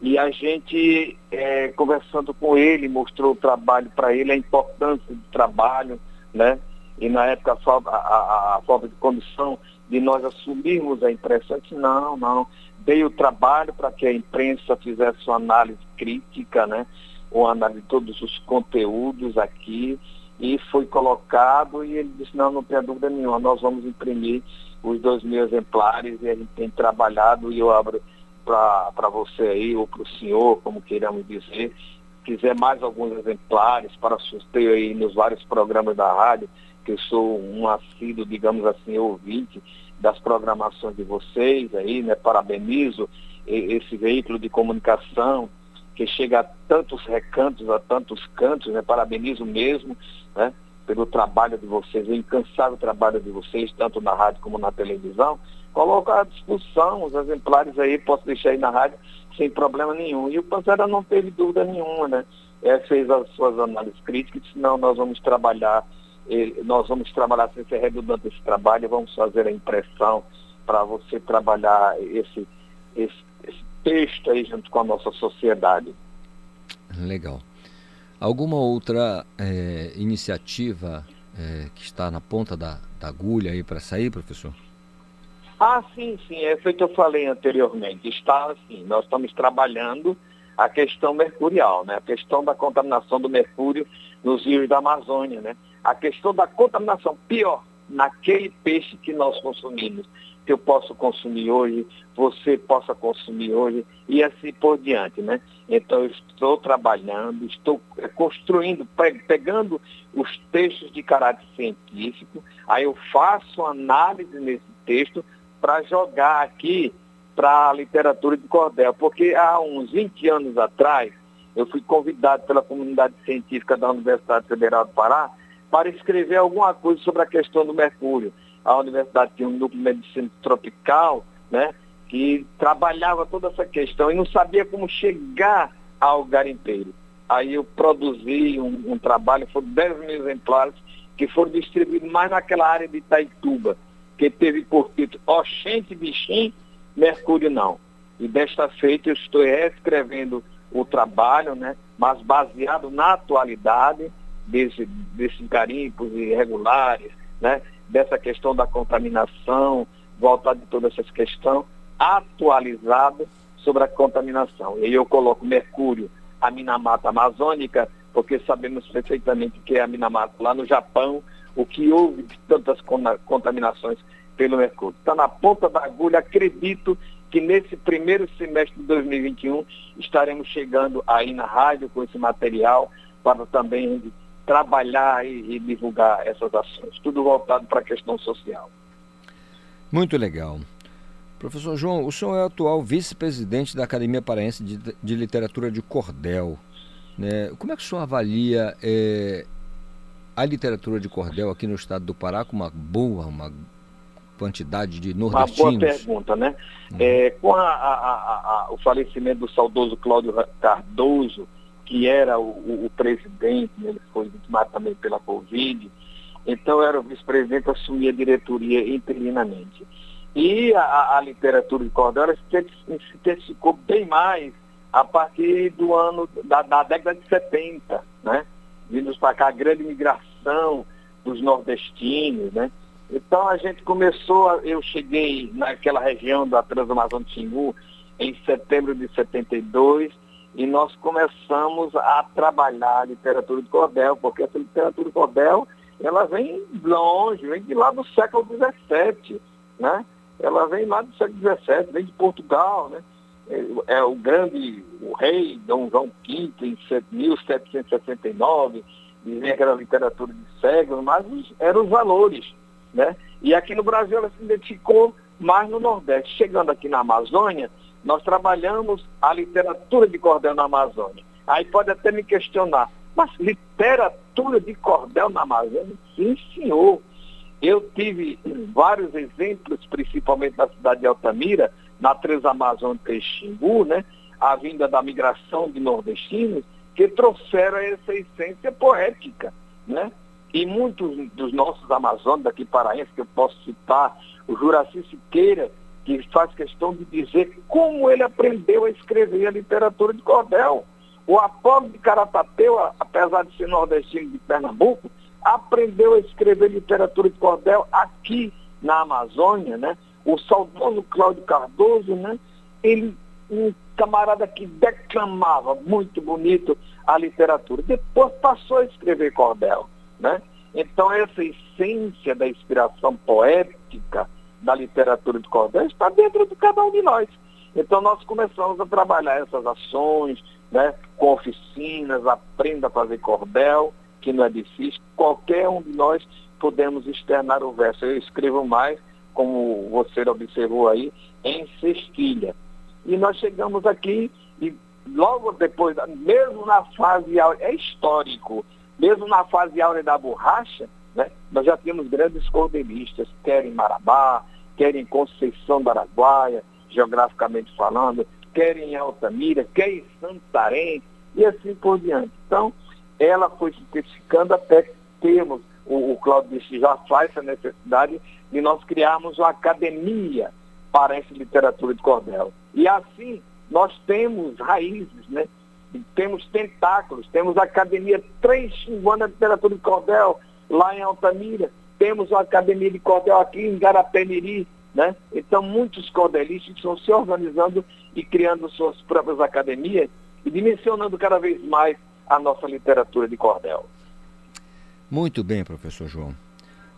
E a gente, é, conversando com ele, mostrou o trabalho para ele, a importância do trabalho, né? E na época a, a, a falta de condição de nós assumirmos a impressão, que não, não, dei o trabalho para que a imprensa fizesse uma análise crítica, né? Uma análise de todos os conteúdos aqui e foi colocado e ele disse, não, não tem dúvida nenhuma, nós vamos imprimir os dois mil exemplares e a gente tem trabalhado e eu abro para você aí, ou para o senhor, como queiramos dizer, quiser mais alguns exemplares para sorteio aí nos vários programas da rádio, que eu sou um assíduo, digamos assim, ouvinte das programações de vocês aí, né? Parabenizo esse veículo de comunicação que chega a tantos recantos, a tantos cantos, né? Parabenizo mesmo, né? Pelo trabalho de vocês, o incansável trabalho de vocês, tanto na rádio como na televisão. Coloco à disposição os exemplares aí, posso deixar aí na rádio sem problema nenhum. E o Panzera não teve dúvida nenhuma, né? É, fez as suas análises críticas disse, não, nós vamos trabalhar, eh, nós vamos trabalhar sem ser redundante esse trabalho, vamos fazer a impressão para você trabalhar esse, esse, esse texto aí junto com a nossa sociedade. Legal. Alguma outra é, iniciativa é, que está na ponta da, da agulha aí para sair, professor? Ah, sim, sim, é feito eu falei anteriormente. Está assim, nós estamos trabalhando a questão mercurial, né? A questão da contaminação do mercúrio nos rios da Amazônia, né? A questão da contaminação, pior, naquele peixe que nós consumimos, que eu posso consumir hoje, você possa consumir hoje e assim por diante, né? Então eu estou trabalhando, estou eh, construindo, pegando os textos de caráter científico, aí eu faço análise nesse texto para jogar aqui para a literatura de cordel, porque há uns 20 anos atrás eu fui convidado pela comunidade científica da Universidade Federal do Pará para escrever alguma coisa sobre a questão do mercúrio. A universidade tinha um núcleo de medicina tropical, né, que trabalhava toda essa questão e não sabia como chegar ao garimpeiro. Aí eu produzi um, um trabalho, foram 10 mil exemplares, que foram distribuídos mais naquela área de Itaituba que teve por título Oxente Bichinho, Mercúrio não. E desta feita eu estou reescrevendo o trabalho, né, mas baseado na atualidade desse, desses garimpos irregulares, né, dessa questão da contaminação, voltado de toda essa questão, atualizado sobre a contaminação. E aí eu coloco mercúrio, a minamata amazônica, porque sabemos perfeitamente que é a minamata lá no Japão, o que houve de tantas contaminações pelo mercúrio. Está na ponta da agulha, acredito que nesse primeiro semestre de 2021 estaremos chegando aí na rádio com esse material para também trabalhar e, e divulgar essas ações. Tudo voltado para a questão social. Muito legal. Professor João, o senhor é atual vice-presidente da Academia Paraense de, de Literatura de Cordel. Né? Como é que o senhor avalia é, a literatura de cordel aqui no estado do Pará com uma boa, uma quantidade de nordestinos? Uma boa pergunta, né? Uhum. É, com a, a, a, o falecimento do saudoso Cláudio Cardoso, que era o, o, o presidente, ele foi vitimado também pela Covid, Então era o vice-presidente, assumia a diretoria interinamente. E a, a literatura de cordel se intensificou bem mais a partir do ano, da, da década de 70, né? Vindos para cá a grande migração dos nordestinos, né? Então a gente começou, a, eu cheguei naquela região da Transamazônica de Xingu em setembro de 72 e nós começamos a trabalhar a literatura de cordel, porque essa literatura de cordel ela vem longe, vem de lá do século XVII, né? Ela vem lá do século XVII, vem de Portugal, né? É, é o grande, o rei Dom João V, em 1769, dizia que era literatura de século, mas eram os valores, né? E aqui no Brasil ela se identificou mais no Nordeste. Chegando aqui na Amazônia, nós trabalhamos a literatura de cordel na Amazônia. Aí pode até me questionar, mas literatura de cordel na Amazônia? Sim, senhor. Eu tive vários exemplos, principalmente na cidade de Altamira, na Transamazônica e Xingu, né? A vinda da migração de nordestinos, que trouxeram essa essência poética, né? E muitos dos nossos amazônicos daqui paraenses, que eu posso citar, o Juraci Siqueira, que faz questão de dizer como ele aprendeu a escrever a literatura de cordel. O Apolo de Caratapeu, apesar de ser nordestino de Pernambuco, aprendeu a escrever literatura de cordel aqui na Amazônia, né? O saudoso Cláudio Cardoso, né? Ele, um camarada que declamava muito bonito a literatura. Depois passou a escrever cordel, né? Então essa essência da inspiração poética da literatura de cordel está dentro de cada um de nós. Então nós começamos a trabalhar essas ações, né, com oficinas, aprenda a fazer cordel, que não é difícil, qualquer um de nós podemos externar o verso. Eu escrevo mais, como você observou aí, em cestilha. E nós chegamos aqui e logo depois, mesmo na fase áurea, é histórico, mesmo na fase áurea da borracha, né, nós já temos grandes cordelistas, quer em Marabá, quer em Conceição do Araguaia, geograficamente falando, quer em Altamira, quer em Santarém, e assim por diante. Então, ela foi se intensificando até termos, o, o Claudio disse, já faz essa necessidade de nós criarmos uma academia para essa literatura de cordel. E assim, nós temos raízes, né? temos tentáculos, temos a Academia Três Xinguana de Literatura de Cordel, lá em Altamira, temos a Academia de Cordel aqui em Garapé-Miri, né? Então muitos cordelistas estão se organizando e criando suas próprias academias e dimensionando cada vez mais a nossa literatura de cordel. Muito bem, professor João.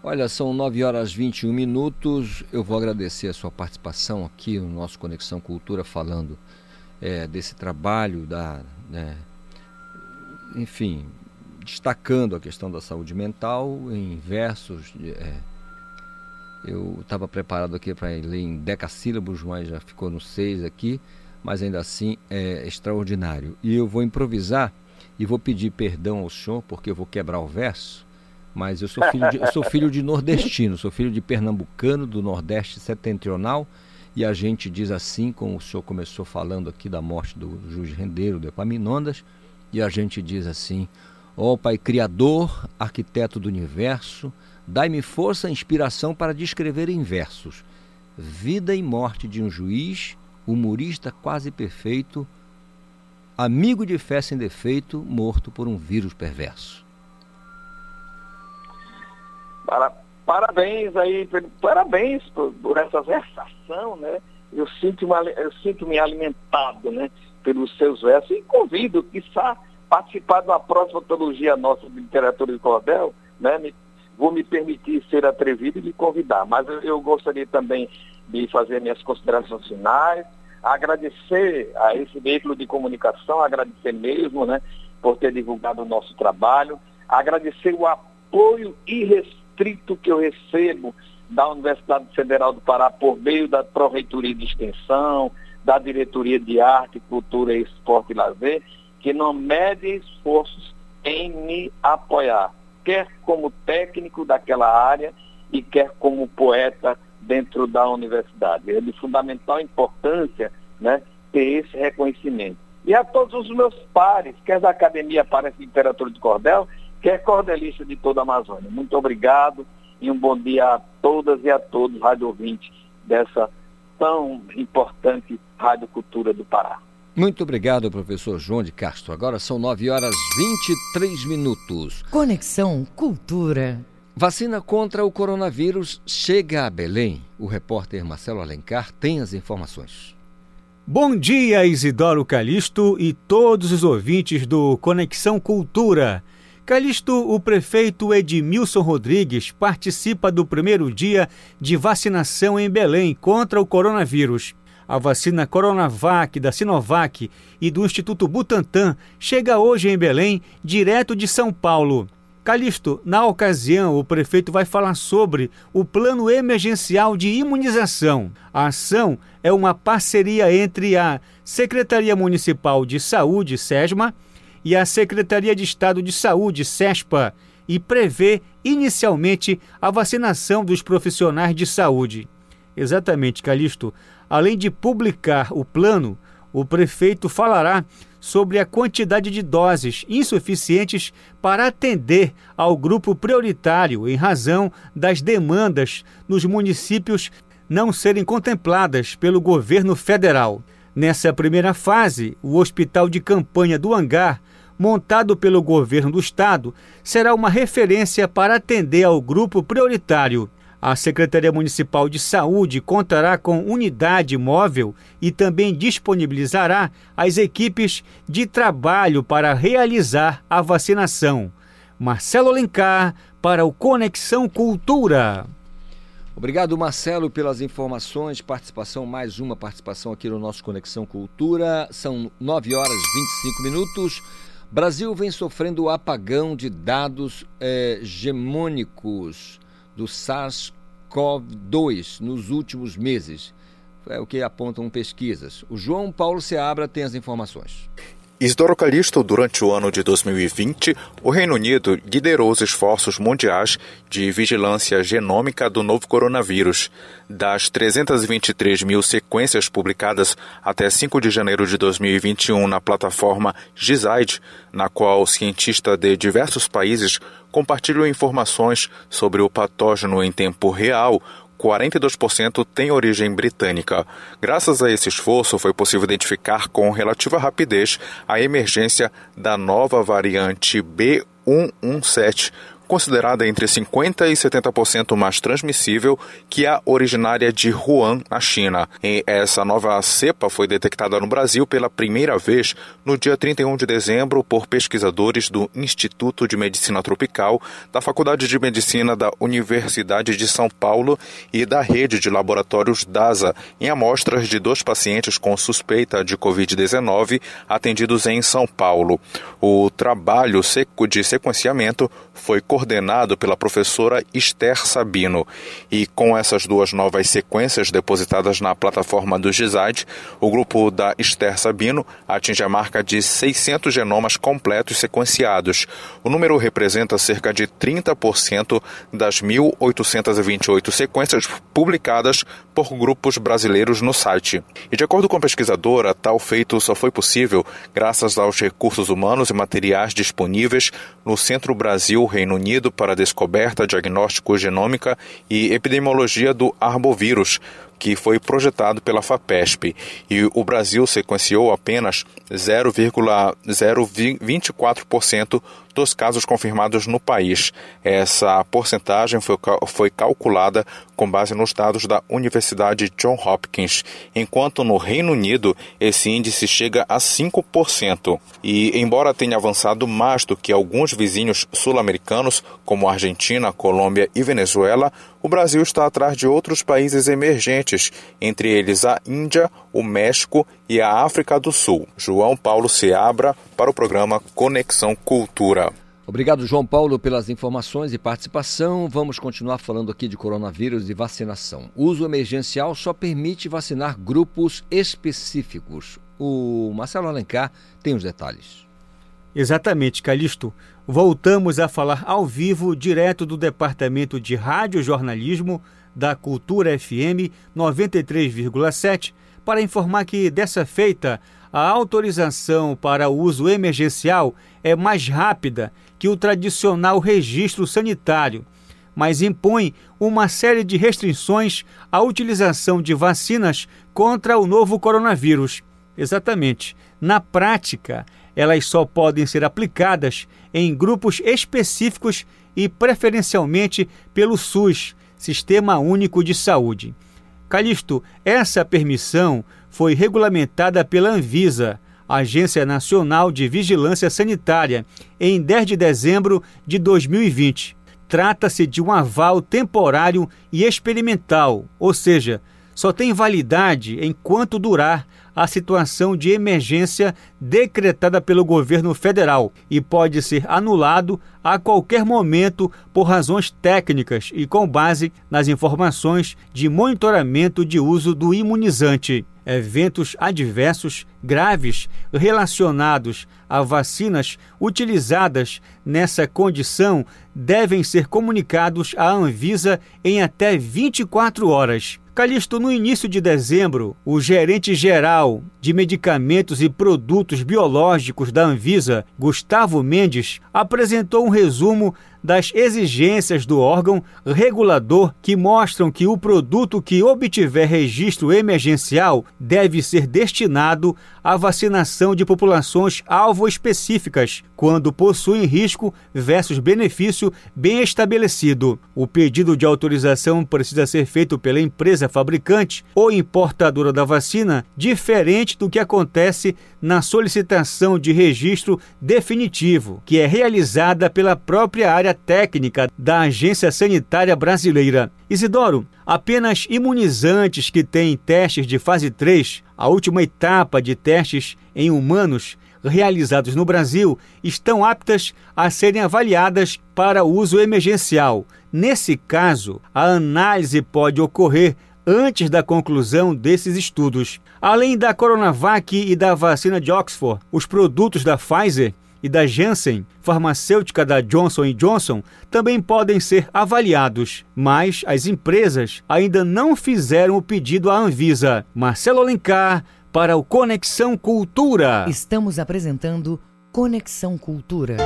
Olha, são 9 horas 21 minutos. Eu vou agradecer a sua participação aqui no nosso Conexão Cultura, falando é, desse trabalho, da, né, enfim, destacando a questão da saúde mental em versos. É, eu estava preparado aqui para ler em decassílabos, mas já ficou no seis aqui, mas ainda assim é extraordinário. E eu vou improvisar e vou pedir perdão ao senhor, porque eu vou quebrar o verso, mas eu sou filho de, eu sou filho de nordestino, sou filho de pernambucano do Nordeste setentrional, e a gente diz assim, como o senhor começou falando aqui da morte do juiz Rendeiro, do Epaminondas, e a gente diz assim, ó oh, Pai Criador, arquiteto do universo, dai-me força e inspiração para descrever em versos vida e morte de um juiz, humorista quase perfeito, amigo de fé sem defeito, morto por um vírus perverso. Para, parabéns aí, parabéns por, por, essa versação, né? Eu sinto-me eu sinto -me alimentado, né? Pelos seus versos e convido, quiçá, participar da próxima antologia nossa de literatura de cordel, né? Me, vou me permitir ser atrevido e me convidar, mas eu, eu gostaria também de fazer minhas considerações finais, agradecer a esse veículo de comunicação, agradecer mesmo, né, por ter divulgado o nosso trabalho, agradecer o apoio irrestrito que eu recebo da Universidade Federal do Pará por meio da Proreitoria de Extensão, da Diretoria de Arte, Cultura, Esporte e Lazer, que não medem esforços em me apoiar, quer como técnico daquela área e quer como poeta dentro da universidade. É de fundamental importância né, ter esse reconhecimento. E a todos os meus pares, quer da Academia para a Literatura de Cordel, que é cordelista de toda a Amazônia. Muito obrigado e um bom dia a todas e a todos, rádio ouvintes dessa tão importante Rádio Cultura do Pará. Muito obrigado, professor João de Castro. Agora são 9 horas 23 minutos. Conexão Cultura. Vacina contra o coronavírus chega a Belém. O repórter Marcelo Alencar tem as informações. Bom dia, Isidoro Calixto e todos os ouvintes do Conexão Cultura. Calixto, o prefeito Edmilson Rodrigues participa do primeiro dia de vacinação em Belém contra o coronavírus. A vacina Coronavac da Sinovac e do Instituto Butantan chega hoje em Belém, direto de São Paulo. Calixto, na ocasião, o prefeito vai falar sobre o Plano Emergencial de Imunização. A ação é uma parceria entre a Secretaria Municipal de Saúde, SESMA, e a Secretaria de Estado de Saúde, SESPA, e prevê inicialmente a vacinação dos profissionais de saúde. Exatamente, Calixto. Além de publicar o plano, o prefeito falará sobre a quantidade de doses insuficientes para atender ao grupo prioritário em razão das demandas nos municípios não serem contempladas pelo governo federal. Nessa primeira fase, o Hospital de Campanha do Hangar montado pelo governo do estado, será uma referência para atender ao grupo prioritário. A Secretaria Municipal de Saúde contará com unidade móvel e também disponibilizará as equipes de trabalho para realizar a vacinação. Marcelo Alencar para o Conexão Cultura. Obrigado, Marcelo, pelas informações. Participação, mais uma participação aqui no nosso Conexão Cultura. São 9 horas e 25 minutos. Brasil vem sofrendo o apagão de dados é, gemônicos do SARS-CoV-2 nos últimos meses. É o que apontam pesquisas. O João Paulo Seabra tem as informações. Isidoro Calixto, durante o ano de 2020, o Reino Unido liderou os esforços mundiais de vigilância genômica do novo coronavírus. Das 323 mil sequências publicadas até 5 de janeiro de 2021 na plataforma Gizaid, na qual cientistas de diversos países compartilham informações sobre o patógeno em tempo real, 42% tem origem britânica. Graças a esse esforço, foi possível identificar com relativa rapidez a emergência da nova variante B117, considerada entre 50% e 70% mais transmissível que a originária de Wuhan, na China. E essa nova cepa foi detectada no Brasil pela primeira vez no dia 31 de dezembro por pesquisadores do Instituto de Medicina Tropical, da Faculdade de Medicina da Universidade de São Paulo e da rede de laboratórios DASA, em amostras de dois pacientes com suspeita de Covid-19 atendidos em São Paulo. O trabalho de sequenciamento foi coordenado pela professora Esther Sabino. E com essas duas novas sequências depositadas na plataforma do GISAID, o grupo da Esther Sabino atinge a marca de 600 genomas completos sequenciados. O número representa cerca de 30% das 1.828 sequências publicadas por grupos brasileiros no site. E de acordo com a pesquisadora, tal feito só foi possível graças aos recursos humanos e materiais disponíveis no Centro Brasil Reino Unido Unido para a Descoberta, Diagnóstico, Genômica e Epidemiologia do Arbovírus, que foi projetado pela FAPESP, e o Brasil sequenciou apenas 0,024% dos casos confirmados no país. Essa porcentagem foi, foi calculada com base nos dados da Universidade John Hopkins, enquanto no Reino Unido esse índice chega a 5%. E, embora tenha avançado mais do que alguns vizinhos sul-americanos, como Argentina, Colômbia e Venezuela, o Brasil está atrás de outros países emergentes, entre eles a Índia, o México e a África do Sul. João Paulo Seabra para o programa Conexão Cultura. Obrigado, João Paulo, pelas informações e participação. Vamos continuar falando aqui de coronavírus e vacinação. O uso emergencial só permite vacinar grupos específicos. O Marcelo Alencar tem os detalhes. Exatamente, Calixto. Voltamos a falar ao vivo, direto do Departamento de Rádio Jornalismo da Cultura FM 93,7 para informar que, dessa feita, a autorização para uso emergencial é mais rápida que o tradicional registro sanitário, mas impõe uma série de restrições à utilização de vacinas contra o novo coronavírus. Exatamente. Na prática, elas só podem ser aplicadas em grupos específicos e preferencialmente pelo SUS, Sistema Único de Saúde. Calixto, essa permissão foi regulamentada pela Anvisa, Agência Nacional de Vigilância Sanitária, em 10 de dezembro de 2020. Trata-se de um aval temporário e experimental, ou seja, só tem validade enquanto durar a situação de emergência decretada pelo governo federal e pode ser anulado a qualquer momento por razões técnicas e com base nas informações de monitoramento de uso do imunizante eventos adversos graves relacionados a vacinas utilizadas nessa condição devem ser comunicados à Anvisa em até 24 horas. No início de dezembro, o gerente geral de medicamentos e produtos biológicos da Anvisa, Gustavo Mendes, apresentou um resumo das exigências do órgão regulador que mostram que o produto que obtiver registro emergencial deve ser destinado à vacinação de populações alvo específicas, quando possuem risco versus benefício bem estabelecido. O pedido de autorização precisa ser feito pela empresa fabricante ou importadora da vacina, diferente do que acontece na solicitação de registro definitivo, que é realizada pela própria área técnica da Agência Sanitária Brasileira. Isidoro, apenas imunizantes que têm testes de fase 3, a última etapa de testes em humanos realizados no Brasil, estão aptas a serem avaliadas para uso emergencial. Nesse caso, a análise pode ocorrer antes da conclusão desses estudos. Além da Coronavac e da vacina de Oxford, os produtos da Pfizer e da Janssen, farmacêutica da Johnson Johnson, também podem ser avaliados, mas as empresas ainda não fizeram o pedido à Anvisa. Marcelo Alencar para o Conexão Cultura. Estamos apresentando Conexão Cultura.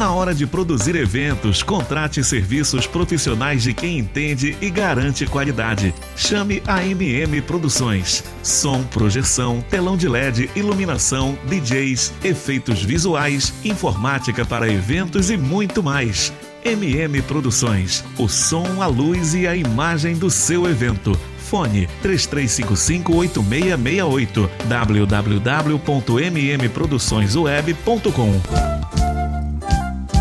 Na hora de produzir eventos, contrate serviços profissionais de quem entende e garante qualidade. Chame a MM Produções. Som, projeção, telão de LED, iluminação, DJs, efeitos visuais, informática para eventos e muito mais. MM Produções. O som, a luz e a imagem do seu evento. Fone 3355-8668 www.mmproduçõesweb.com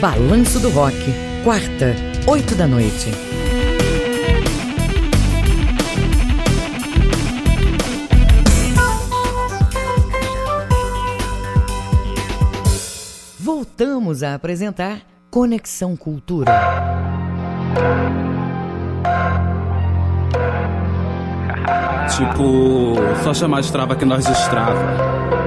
Balanço do Rock, quarta, oito da noite. Voltamos a apresentar Conexão Cultura. Tipo, só chamar de trava que nós destrava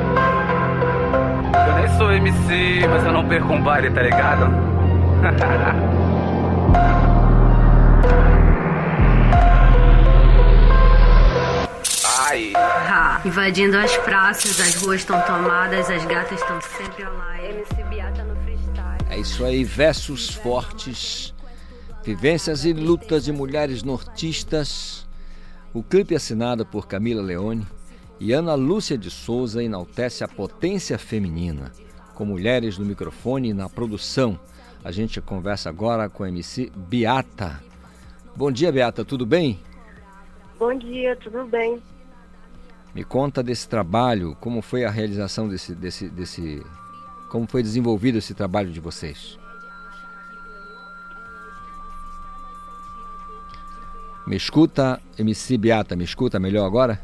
sou MC, mas eu não perco um baile, tá ligado? (laughs) Ai. Ha, invadindo as praças, as ruas estão tomadas, as gatas estão sempre online. MC Beata no freestyle. É isso aí, versos fortes, vivências e lutas de mulheres nortistas. O clipe assinado por Camila Leone e Ana Lúcia de Souza enaltece a potência feminina. Com mulheres no microfone e na produção. A gente conversa agora com a MC Beata. Bom dia, Beata, tudo bem? Bom dia, tudo bem. Me conta desse trabalho, como foi a realização desse, desse, desse. Como foi desenvolvido esse trabalho de vocês? Me escuta, MC Beata, me escuta melhor agora?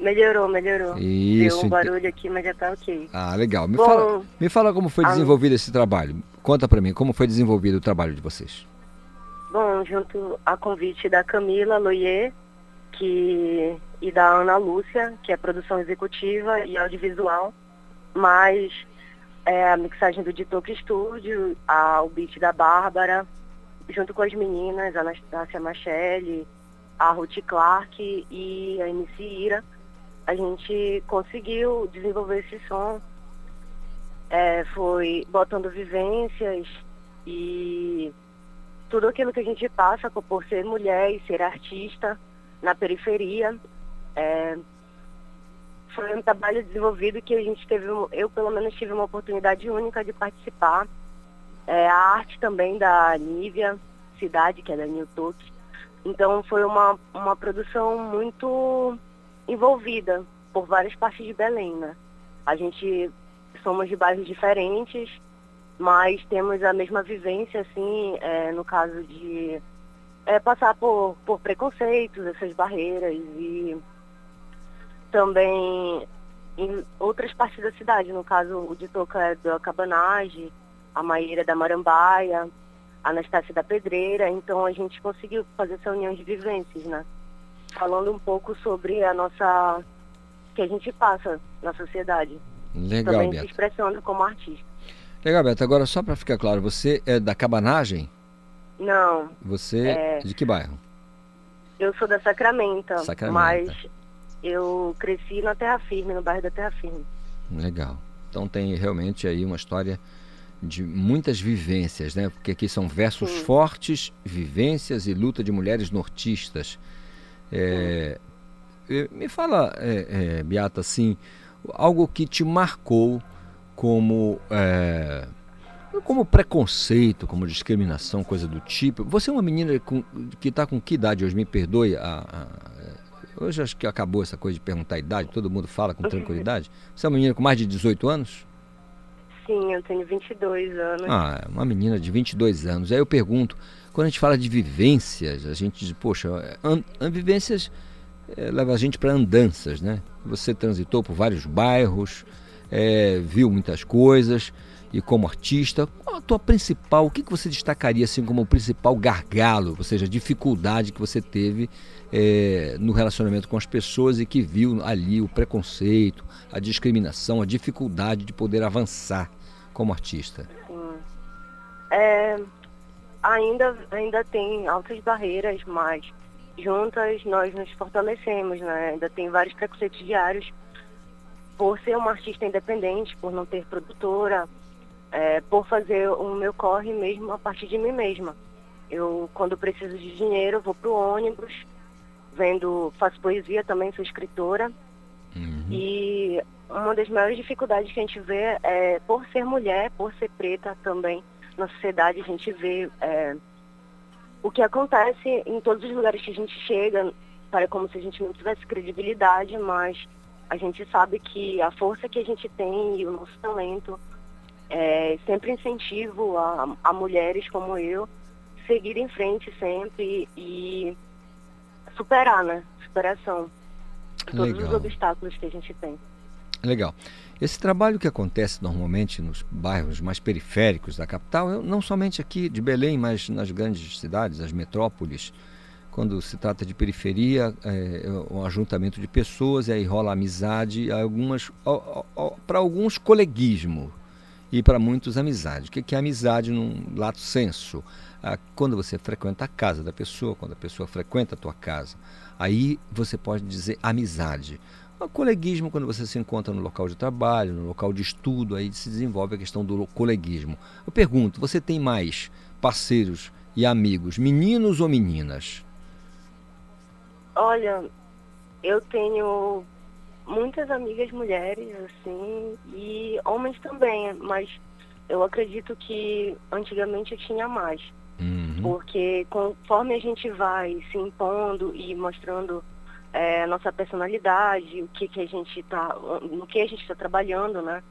Melhorou, melhorou. Isso, Deu um barulho aqui, mas já tá ok. Ah, legal. Me, Bom, fala, me fala como foi a- desenvolvido esse trabalho. Conta pra mim, como foi desenvolvido o trabalho de vocês. Bom, junto a convite da Camila Loyer que, e da Ana Lúcia, que é produção executiva e audiovisual, mais é, a mixagem do Ditoque Studio, a, o beat da Bárbara, junto com as meninas, a Anastácia Machelli, a Ruth Clark e a MC Ira, a gente conseguiu desenvolver esse som. É, foi botando vivências e tudo aquilo que a gente passa por- ser mulher e ser artista na periferia. É, foi um trabalho desenvolvido que a gente teve, eu pelo menos tive uma oportunidade única de participar. É, a arte também da Nívia Cidade, que é da New Talk. Então foi uma, uma produção muito envolvida por várias partes de Belém, né? A gente somos de bairros diferentes, mas temos a mesma vivência, assim, é, no caso de é, passar por, por preconceitos, essas barreiras e também em outras partes da cidade, no caso o de Toca é da Cabanagem, a Maíra é da Marambaia, a Anastácia da Pedreira, então a gente conseguiu fazer essa união de vivências, né? Falando um pouco sobre a nossa que a gente passa na sociedade. Legal, também se Beata. expressando como artista. Legal, Beata. Agora, só pra ficar claro, você é da Cabanagem? Não, Você É. de que bairro? eu sou da Sacramento, Sacramento. mas eu cresci na Terra Firme, no bairro da Terra Firme. Legal. Então tem realmente aí uma história de muitas vivências, né? Porque aqui são versos Sim. fortes, vivências e luta de mulheres nortistas. É, eh, me fala, é, é, Beata, assim, algo que te marcou como é, como preconceito, como discriminação, coisa do tipo. Você é uma menina com- que está com que idade hoje? Me perdoe. A, a- hoje acho que acabou essa coisa de perguntar a idade, todo mundo fala com tranquilidade. Você é uma menina com mais de 18 anos? Sim, eu tenho 22 anos. Ah, uma menina de 22 anos. Aí eu pergunto, quando a gente fala de vivências, a gente diz, poxa, an, vivências eh, leva a gente para andanças, né? Você transitou por vários bairros, eh, viu muitas coisas, e como artista, qual a tua principal, o que, que você destacaria assim como o principal gargalo, ou seja, dificuldade que você teve eh, no relacionamento com as pessoas e que viu ali o preconceito, a discriminação, a dificuldade de poder avançar como artista? Sim. É, ainda, ainda tem altas barreiras, mas juntas nós nos fortalecemos, né? Ainda tem vários preconceitos diários por ser uma artista independente, por não ter produtora, é, por fazer o meu corre mesmo a partir de mim mesma. Eu, quando preciso de dinheiro, vou pro ônibus, vendo, faço poesia também, sou escritora. E uma das maiores dificuldades que a gente vê é, por ser mulher, por ser preta também, na sociedade a gente vê é, o que acontece em todos os lugares que a gente chega, para como se a gente não tivesse credibilidade, mas a gente sabe que a força que a gente tem e o nosso talento é sempre incentivo a, a mulheres como eu seguir em frente sempre e superar, né? Superação. Todos os Legal. obstáculos que a gente tem. Legal. Esse trabalho que acontece normalmente nos bairros mais periféricos da capital, não somente aqui de Belém, mas nas grandes cidades, as metrópoles, quando se trata de periferia, é, é um ajuntamento de pessoas, e aí rola amizade, algumas, para alguns coleguismo e para muitos amizade. O que que é amizade num lato senso? Ah, quando você frequenta a casa da pessoa, quando a pessoa frequenta a tua casa, aí você pode dizer amizade. O coleguismo, quando você se encontra no local de trabalho, no local de estudo, aí se desenvolve a questão do coleguismo. Eu pergunto, você tem mais parceiros e amigos, meninos ou meninas? Olha, eu tenho muitas amigas mulheres, assim, e homens também, mas eu acredito que antigamente eu tinha mais. Porque conforme a gente vai se impondo e mostrando é, nossa personalidade, o que, que a gente tá, no que a gente está trabalhando, né?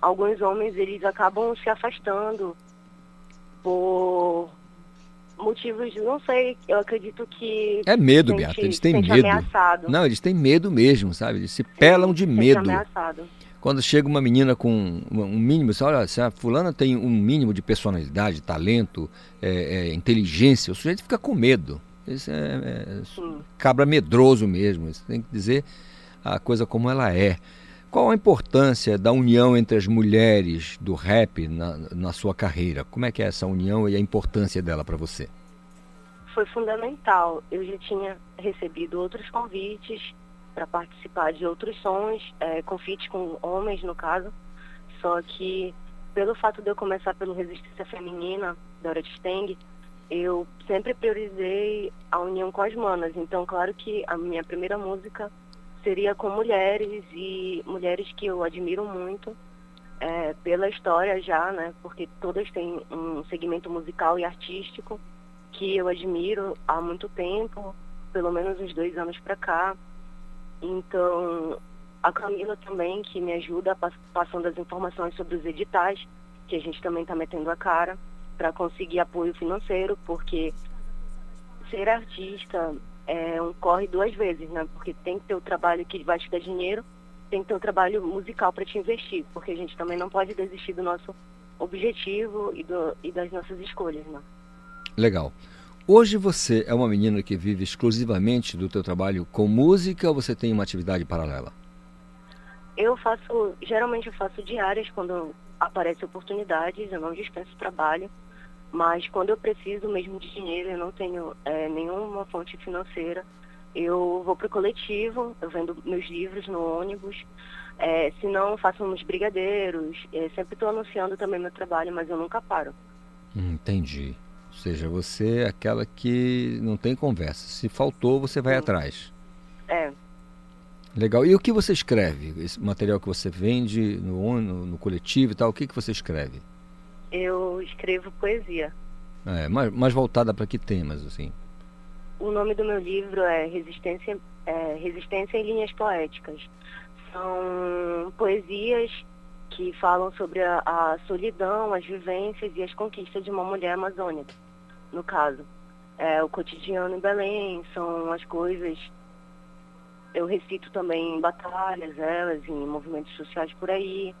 Alguns homens eles acabam se afastando por Motivos, não sei, eu acredito que. É medo, sente- Beata. Eles têm medo. ameaçado. Não, eles têm medo mesmo, sabe? Eles se pelam de medo. ameaçado. Quando chega uma menina com um um mínimo, você olha, se a fulana tem um mínimo de personalidade, talento, é, é, inteligência, o sujeito fica com medo. Isso é, é cabra medroso mesmo. Você tem que dizer a coisa como ela é. Qual a importância da união entre as mulheres do rap na, na sua carreira? Como é que é essa união e a importância dela para você? Foi fundamental. Eu já tinha recebido outros convites para participar de outros sons, é, convites com homens, no caso. Só que, pelo fato de eu começar pelo Resistência Feminina, da Hora de Steng, eu sempre priorizei a união com as manas. Então, claro que a minha primeira música seria com mulheres e mulheres que eu admiro muito é, pela história já, né? Porque todas têm um segmento musical e artístico que eu admiro há muito tempo, pelo menos uns dois anos para cá. Então, a Camila também, que me ajuda pass- passando as informações sobre os editais, que a gente também está metendo a cara, para conseguir apoio financeiro, porque ser artista é um corre duas vezes, né? Porque tem que ter o trabalho que vai te dar dinheiro, tem que ter o trabalho musical para te investir, porque a gente também não pode desistir do nosso objetivo e, do, e das nossas escolhas, né? Legal. Hoje você é uma menina que vive exclusivamente do teu trabalho com música ou você tem uma atividade paralela? Eu faço, geralmente eu faço diárias quando aparecem oportunidades, eu não dispenso trabalho, mas quando eu preciso mesmo de dinheiro, eu não tenho eh, nenhuma fonte financeira, eu vou para o coletivo, eu vendo meus livros no ônibus, eh, se não faço uns brigadeiros, eh, sempre estou anunciando também meu trabalho, mas eu nunca paro. Entendi. Ou seja, você é aquela que não tem conversa. Se faltou, você vai atrás. Legal. E o que você escreve? Esse material que você vende no, no, no coletivo e tal, o que, que você escreve? eu escrevo poesia. É, mais, mais voltada para que temas, assim? O nome do meu livro é Resistência, é, Resistência em Linhas Poéticas. São poesias que falam sobre a, a solidão, as vivências e as conquistas de uma mulher amazônica, no caso. É, o cotidiano em Belém, são as coisas. Eu recito também em batalhas, elas, em movimentos sociais por aí.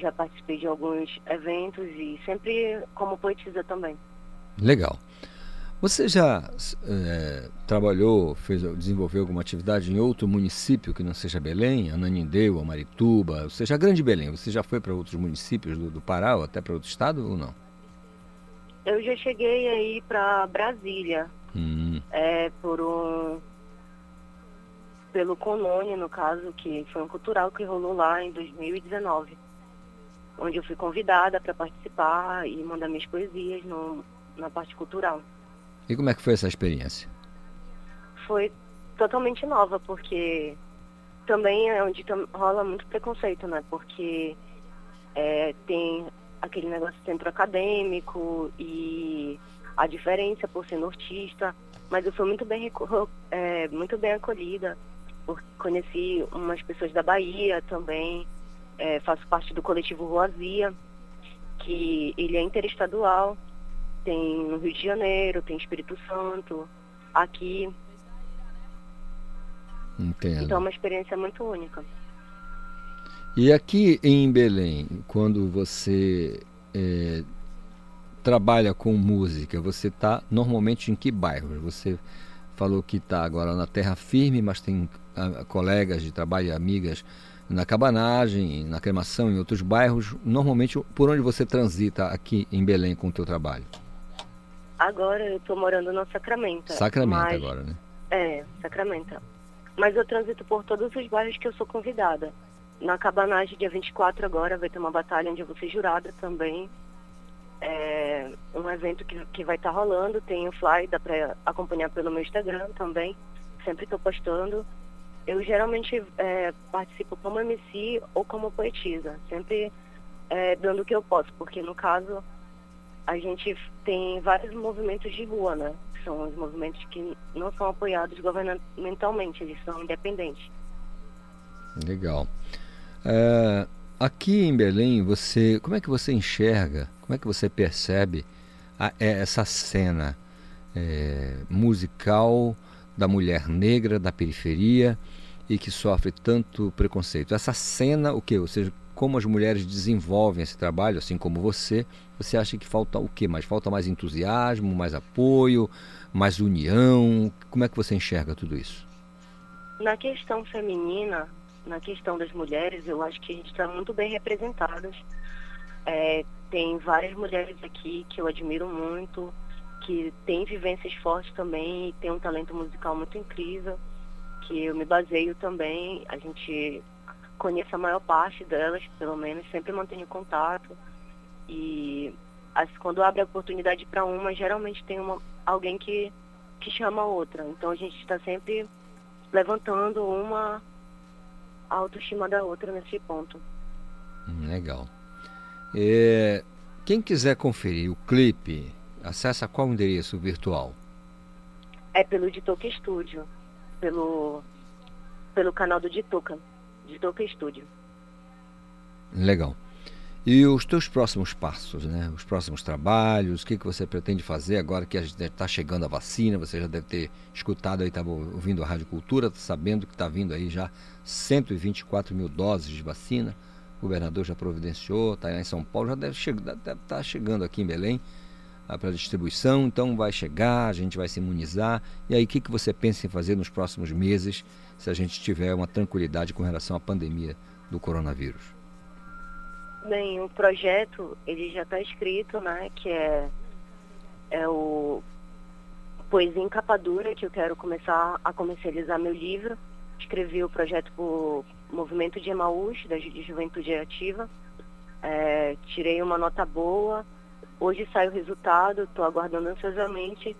Já participei de alguns eventos e sempre como poetisa também. Legal. Você já eh, trabalhou, fez, desenvolveu alguma atividade em outro município que não seja Belém? Ananindeua, Marituba, ou seja, a Grande Belém. Você já foi para outros municípios do, do Pará ou até para outro estado ou não? Eu já cheguei aí para Brasília, Hum, é, por um pelo Conone, no caso, que foi um cultural que rolou lá em 2019, onde eu fui convidada para participar e mandar minhas poesias no, na parte cultural. E como é que foi essa experiência? Foi totalmente nova, porque também é onde rola muito preconceito, né? Porque é, tem aquele negócio de centro acadêmico e a diferença por ser nortista, mas eu fui muito bem, é, muito bem acolhida, conheci umas pessoas da Bahia também, é, faço parte do coletivo Roazia, que ele é interestadual, tem no Rio de Janeiro, tem Espírito Santo, aqui, Entendo. então é uma experiência muito única. E aqui em Belém, quando você eh, trabalha com música, você está normalmente em que bairros? Você falou que está agora na Terra Firme, mas tem ah, colegas de trabalho e amigas na Cabanagem, na Cremação, em outros bairros. Normalmente, por onde você transita aqui em Belém com o teu trabalho? Agora eu tô morando no Sacramento. Sacramento mas- agora, né? É, Sacramento. Mas eu transito por todos os bairros que eu sou convidada. Na Cabanagem, dia 24 agora, vai ter uma batalha onde eu vou ser jurada também. É um evento que, que vai estar rolando, tem o fly, dá pra acompanhar pelo meu Instagram também. Sempre estou postando. Eu geralmente é, participo como MC ou como poetisa, sempre é, dando o que eu posso, porque no caso a gente tem vários movimentos de rua, né? São os movimentos que não são apoiados governamentalmente, eles são independentes. Legal. É, aqui em Belém, você, como é que você enxerga, como é que você percebe a- é, essa cena é, musical da mulher negra da periferia e que sofre tanto preconceito. Essa cena, o que? Ou seja, como as mulheres desenvolvem esse trabalho, assim como você, você acha que falta o que mais? Falta mais entusiasmo, mais apoio, mais união? Como é que você enxerga tudo isso? Na questão feminina, na questão das mulheres, eu acho que a gente está muito bem representadas. É, tem várias mulheres aqui que eu admiro muito, que têm vivências fortes também e têm um talento musical muito incrível, que eu me baseio também, a gente conhece a maior parte delas, pelo menos, sempre mantenho contato. E as, quando abre a oportunidade para uma, geralmente tem uma, alguém que, que chama a outra. Então a gente está sempre levantando uma autoestima da outra nesse ponto. Hum, legal. É, quem quiser conferir o clipe, acessa qual endereço virtual? É pelo Ditoca Studio, pelo, pelo canal do Ditoca, Ditoca Studio. Legal. E os teus próximos passos, né? Os próximos trabalhos, o que, que você pretende fazer agora que está chegando a vacina? Você já deve ter escutado aí, estava ouvindo a Rádio Cultura, sabendo que está vindo aí já 124 mil doses de vacina. O governador já providenciou, está em São Paulo, já deve estar tá chegando aqui em Belém para distribuição, então vai chegar, a gente vai se imunizar. E aí, o que, que você pensa em fazer nos próximos meses, se a gente tiver uma tranquilidade com relação à pandemia do coronavírus? Bem, o projeto ele já está escrito, né? Que é, é o Poesia em Capa Dura, que eu quero começar a comercializar meu livro. Escrevi o projeto por Movimento de Emaús, da de Juventude Ativa. É, tirei uma nota boa. Hoje sai o resultado, estou aguardando ansiosamente.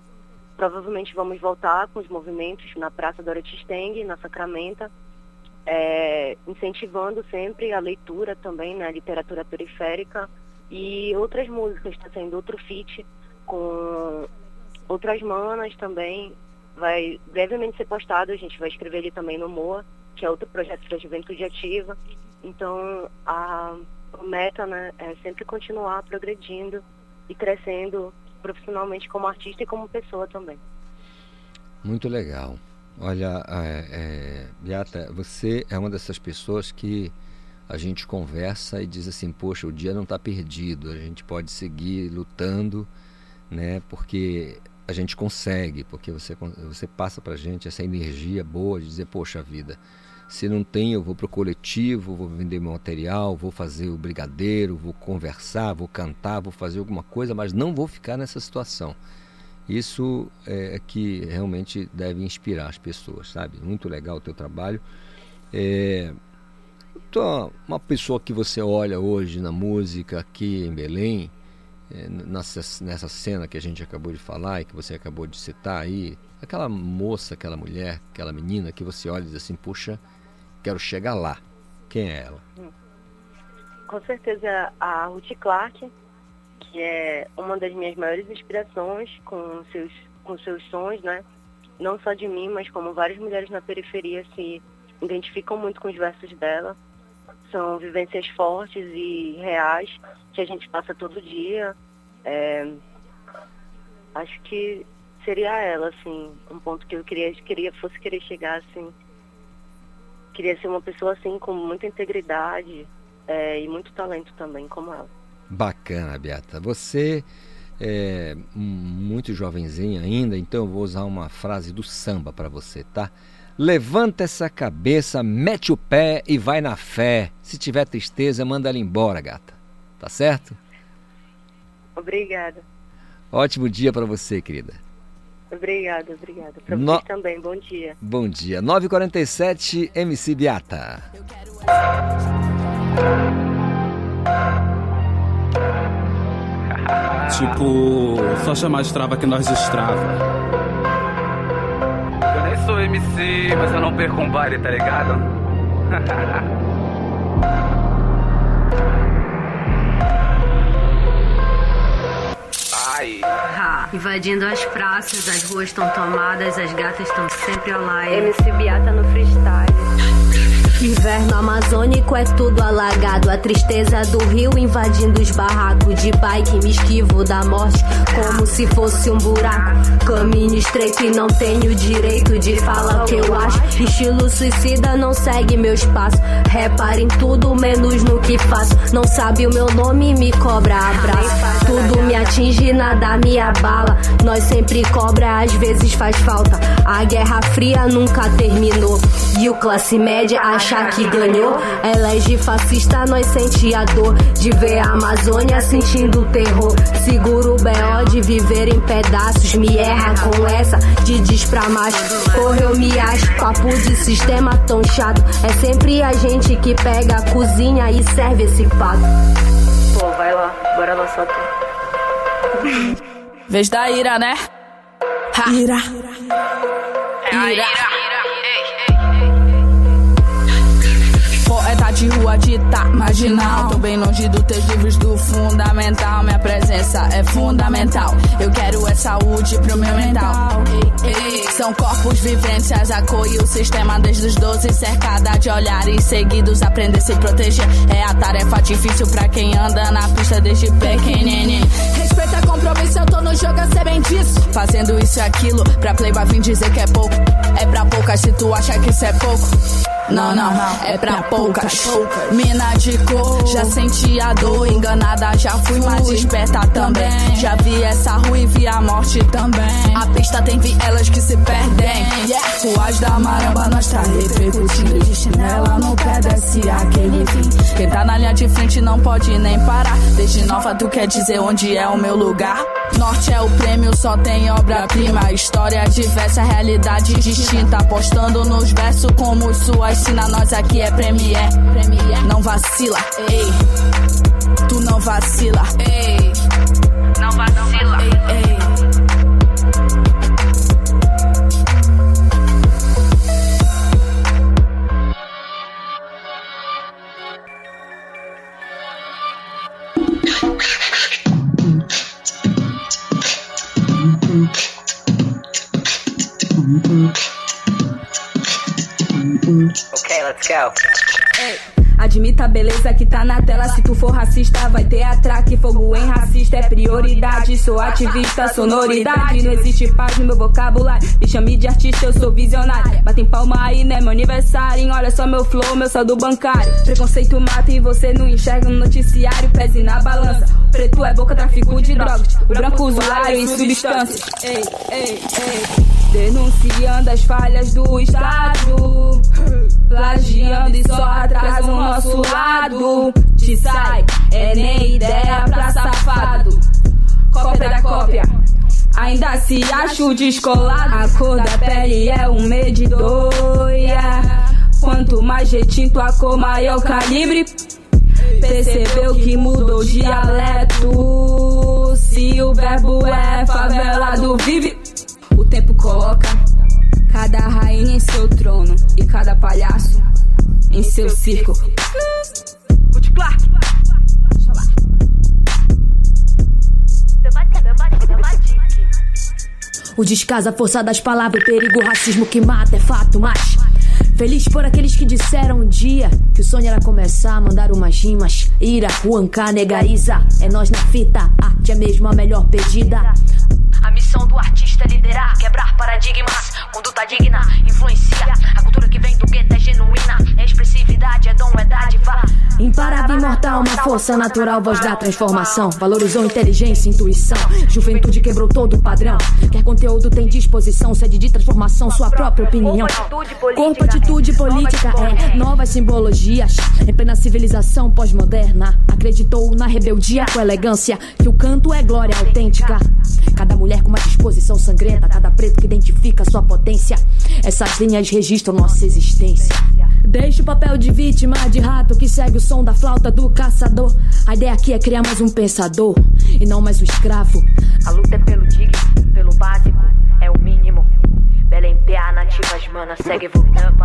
Provavelmente vamos voltar com os movimentos na Praça Dorothy Steng, na Sacramenta é, incentivando sempre a leitura também, né, a literatura periférica e outras músicas, está sendo outro feat com outras manas também, vai brevemente ser postado, a gente vai escrever ele também no MOA, que é outro projeto da Juventude Ativa. Então, a, meta né, é sempre continuar progredindo e crescendo profissionalmente como artista e como pessoa também. Muito legal. Olha, é, é, Beata, você é uma dessas pessoas que a gente conversa e diz assim, poxa, o dia não está perdido, a gente pode seguir lutando, né? Porque a gente consegue, porque você, você passa para gente essa energia boa de dizer, poxa vida, se não tem, eu vou para o coletivo, vou vender meu material, vou fazer o brigadeiro, vou conversar, vou cantar, vou fazer alguma coisa, mas não vou ficar nessa situação. Isso é, é que realmente deve inspirar as pessoas, sabe? Muito legal o teu trabalho. É, uma pessoa que você olha hoje na música aqui em Belém, é, nessa, nessa cena que a gente acabou de falar e que você acabou de citar aí, aquela moça, aquela mulher, aquela menina que você olha e diz assim, puxa, quero chegar lá. Quem é ela? Com certeza a Ruth Clark, que é uma das minhas maiores inspirações com seus, com seus sons, né? Não só de mim, mas como várias mulheres na periferia se identificam muito com os versos dela. São vivências fortes e reais que a gente passa todo dia. É, acho que seria ela, assim, um ponto que eu queria, queria fosse querer chegar, assim. Queria ser uma pessoa, assim, com muita integridade é, e muito talento também, como ela. Bacana, Beata. Você é muito jovenzinha ainda, então eu vou usar uma frase do samba para você, tá? Levanta essa cabeça, mete o pé e vai na fé. Se tiver tristeza, manda ela embora, gata. Tá certo? Obrigada. Ótimo dia para você, querida. Obrigada, obrigada. Para no... vocês também, bom dia. Bom dia. 9h47, MC Beata. Eu quero... Tipo, só chamar de trava que nós destrava. Eu nem sou MC, mas eu não perco um baile, tá ligado? (laughs) invadindo as praças, as ruas estão tomadas, as gatas estão sempre online. MC Biata no freestyle. Inverno amazônico é tudo alagado. A tristeza do rio invadindo os barracos. De bike me esquivo da morte como se fosse um buraco. Caminho estreito e não tenho direito de falar o que eu acho. Estilo suicida não segue meus passos. Repara em tudo menos no que faço. Não sabe o meu nome, me cobra abraço. Tudo me atinge, nada me abala. Nós sempre cobra, às vezes faz falta. A guerra fria nunca terminou. E o classe média achar que ganhou. Elege fascista, nós sente a dor de ver a Amazônia sentindo terror. Seguro o B.O. de viver em pedaços. Me erra com essa de diz pra macho. Porra, eu me acho. Papo de sistema tão chato. É sempre a gente que pega a cozinha e serve esse pato. Pô, vai lá, bora lá só tu. Vez da ira, né? Ha. Ira. Ira. Poeta dita marginal. Tô bem longe dos teus livros do fundamental. Minha presença é fundamental. Eu quero é saúde pro meu mental. São corpos vivências, e o sistema desde os 12, cercada de olhares seguidos. Aprender se proteger é a tarefa difícil pra quem anda na pista desde pequenininho. Respeita compromisso, eu tô no jogo, eu sei bem disso. Fazendo isso e aquilo, pra playboy vir dizer que é pouco. É pra poucas se tu acha que isso é pouco. Não, não, é pra poucas. Mina de cor, já senti a dor. Enganada, já fui mais esperta também. Já vi essa rua e vi a morte também. A pista tem vielas que se perdem. Ruas da maramba, nós tá repercutindo. De chinela no pé desce aquele fim. Quem tá na linha de frente não pode nem parar. Desde nova, tu quer dizer onde é o meu lugar? Norte é o prêmio, só tem obra-prima. História diversa, realidade distinta. Apostando nos versos como suas ensina nós aqui é Premier. Não vacila, ei. Tu não vacila, ei. Não vacila. Ei, ei. Ok, let's go. Ei, Admita a beleza que tá na tela. Se tu for racista, vai ter atraque. Fogo em racista é prioridade. Sou ativista, sonoridade. Não existe paz no meu vocabulário. Me chame de artista, eu sou visionário. Batem palma aí, né? Meu aniversário. Olha só meu flow, meu saldo bancário. Preconceito mata e você não enxerga no noticiário. Pese na balança. O preto é boca, tráfico de drogas. O branco usuário em substâncias. Ei, ei, ei. Denunciando as falhas do Estado. Plagiando e só atrasa o nosso lado. Te sai, é nem ideia pra safado. Cópia da cópia. Ainda se acha o descolado. A cor da pele é um medidor. yeah. Quanto mais retinto a cor, maior calibre. Percebeu que mudou o dialeto. Se o verbo é favelado, vive. O tempo coloca cada rainha em seu trono e cada palhaço em seu circo. O descaso, a força das palavras, o perigo, o racismo que mata é fato, mas. Feliz por aqueles que disseram um dia que o sonho era começar a mandar umas rimas. Ira, Huanca, negaiza. É nós na fita, arte é mesmo a melhor pedida. A missão do artista é liderar, quebrar paradigmas, conduta digna, influencia. A cultura que vem do gueto é genuína, expressividade, é dom, é dádiva. Imparável, imortal, uma força natural, voz da transformação. Valorizou inteligência, intuição. Juventude quebrou todo o padrão. Quer conteúdo, tem disposição, sede de transformação, sua própria opinião. Corpo, atitude política, é novas simbologias. Em plena civilização pós-moderna, acreditou na rebeldia com elegância. Que o canto é glória autêntica. Cada mulher com uma disposição sangrenta, cada preto que identifica sua potência. Essas linhas registram nossa existência. Deixa papel de vítima, de rato que segue o som da flauta do caçador. A ideia aqui é criar mais um pensador e não mais um escravo. A luta é pelo digno, pelo básico, é o mínimo. Belém PA, nativas, mana, segue voltando.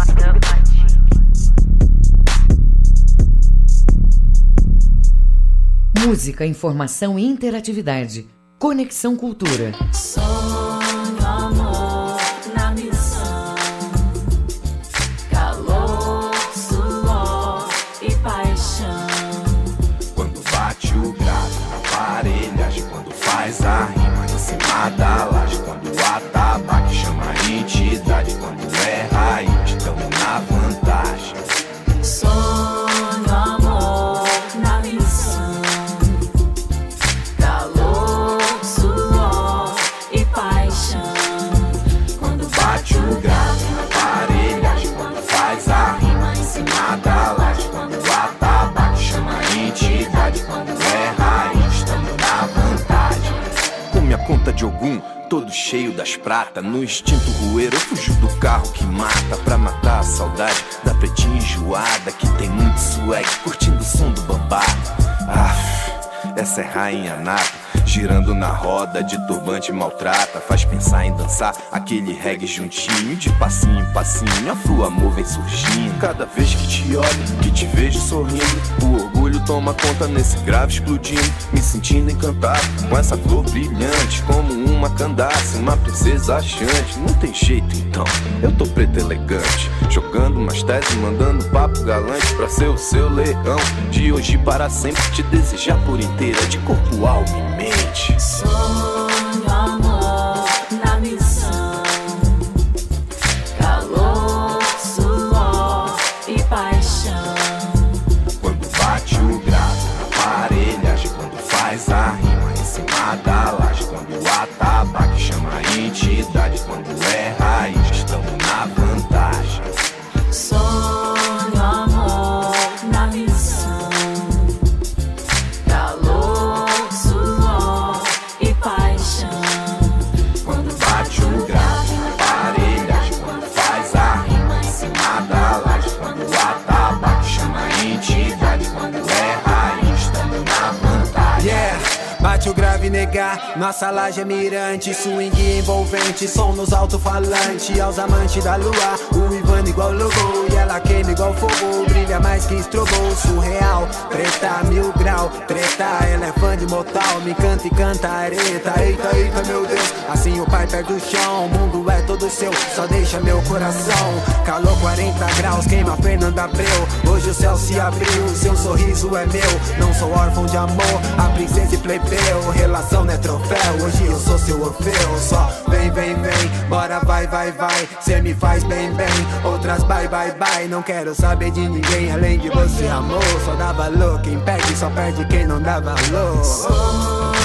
Música, informação e interatividade. Conexão Cultura. Sonho, amor cheio das pratas. No instinto rueiro, eu fujo do carro que mata. Pra matar a saudade da pretinha enjoada. Que tem muito swag, curtindo o som do bambá. Ah, essa é rainha nata. Girando na roda, de turbante maltrata. Faz pensar em dançar aquele reggae juntinho. De passinho em passinho, a flor amor vem surgindo. Cada vez que te olho, que te vejo sorrindo, o orgulho toma conta nesse grave explodindo. Me sentindo encantado com essa flor brilhante, como uma candace, uma princesa achante. Não tem jeito então, eu tô preto elegante. Jogando umas teses, mandando papo galante pra ser o seu leão. De hoje para sempre te desejar por inteira, de corpo, alma e mente. Sonho, amor nossa laje mirante, swing envolvente, som nos alto-falante, aos amantes da lua, o Ivan igual logo, e ela queima igual fogo, brilha mais que estrobou, surreal, preta, mil grau, treta, ela é fã de motal, me canta e canta areta, eita, eita, meu Deus, assim o pai perde o chão, o mundo é todo seu, só deixa meu coração, calor 40 graus, queima Fernanda Abreu, hoje o céu se abriu, seu sorriso é meu, não sou órfão de amor, a princesa e plebeu, relação não é troféu, hoje eu sou seu Orfeu, só vem, vem, vem, bora, vai, vai, vai, cê me faz bem, bem, outras bye, bye, bye, não quero saber de ninguém além de você, amor, só dá valor, quem perde só perde quem não dá valor.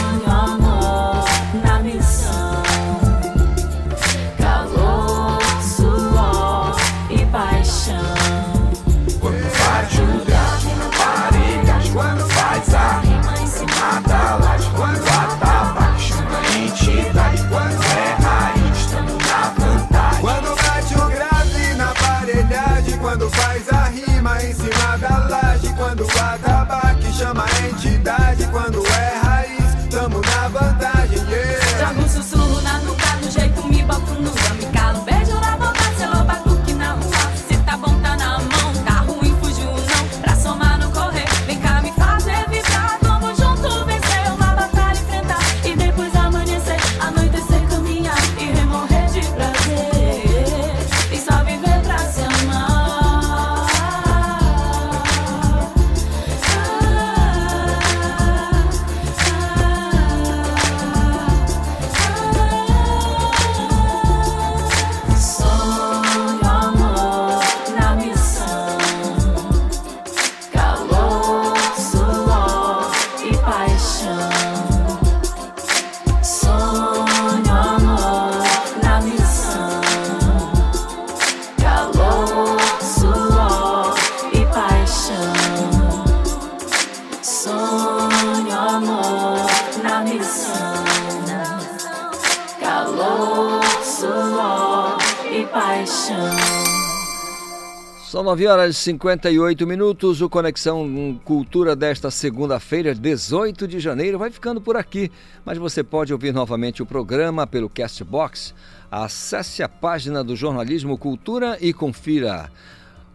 9 horas e 58 minutos. O Conexão Cultura desta segunda-feira, 18 de janeiro, vai ficando por aqui. Mas você pode ouvir novamente o programa pelo Castbox. Acesse a página do Jornalismo Cultura e confira.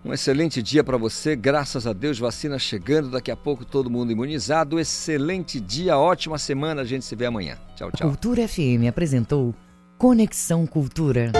Um excelente dia para você, graças a Deus, vacina chegando, daqui a pouco todo mundo imunizado. Excelente dia, ótima semana, a gente se vê amanhã. Tchau, tchau. Cultura FM apresentou Conexão Cultura.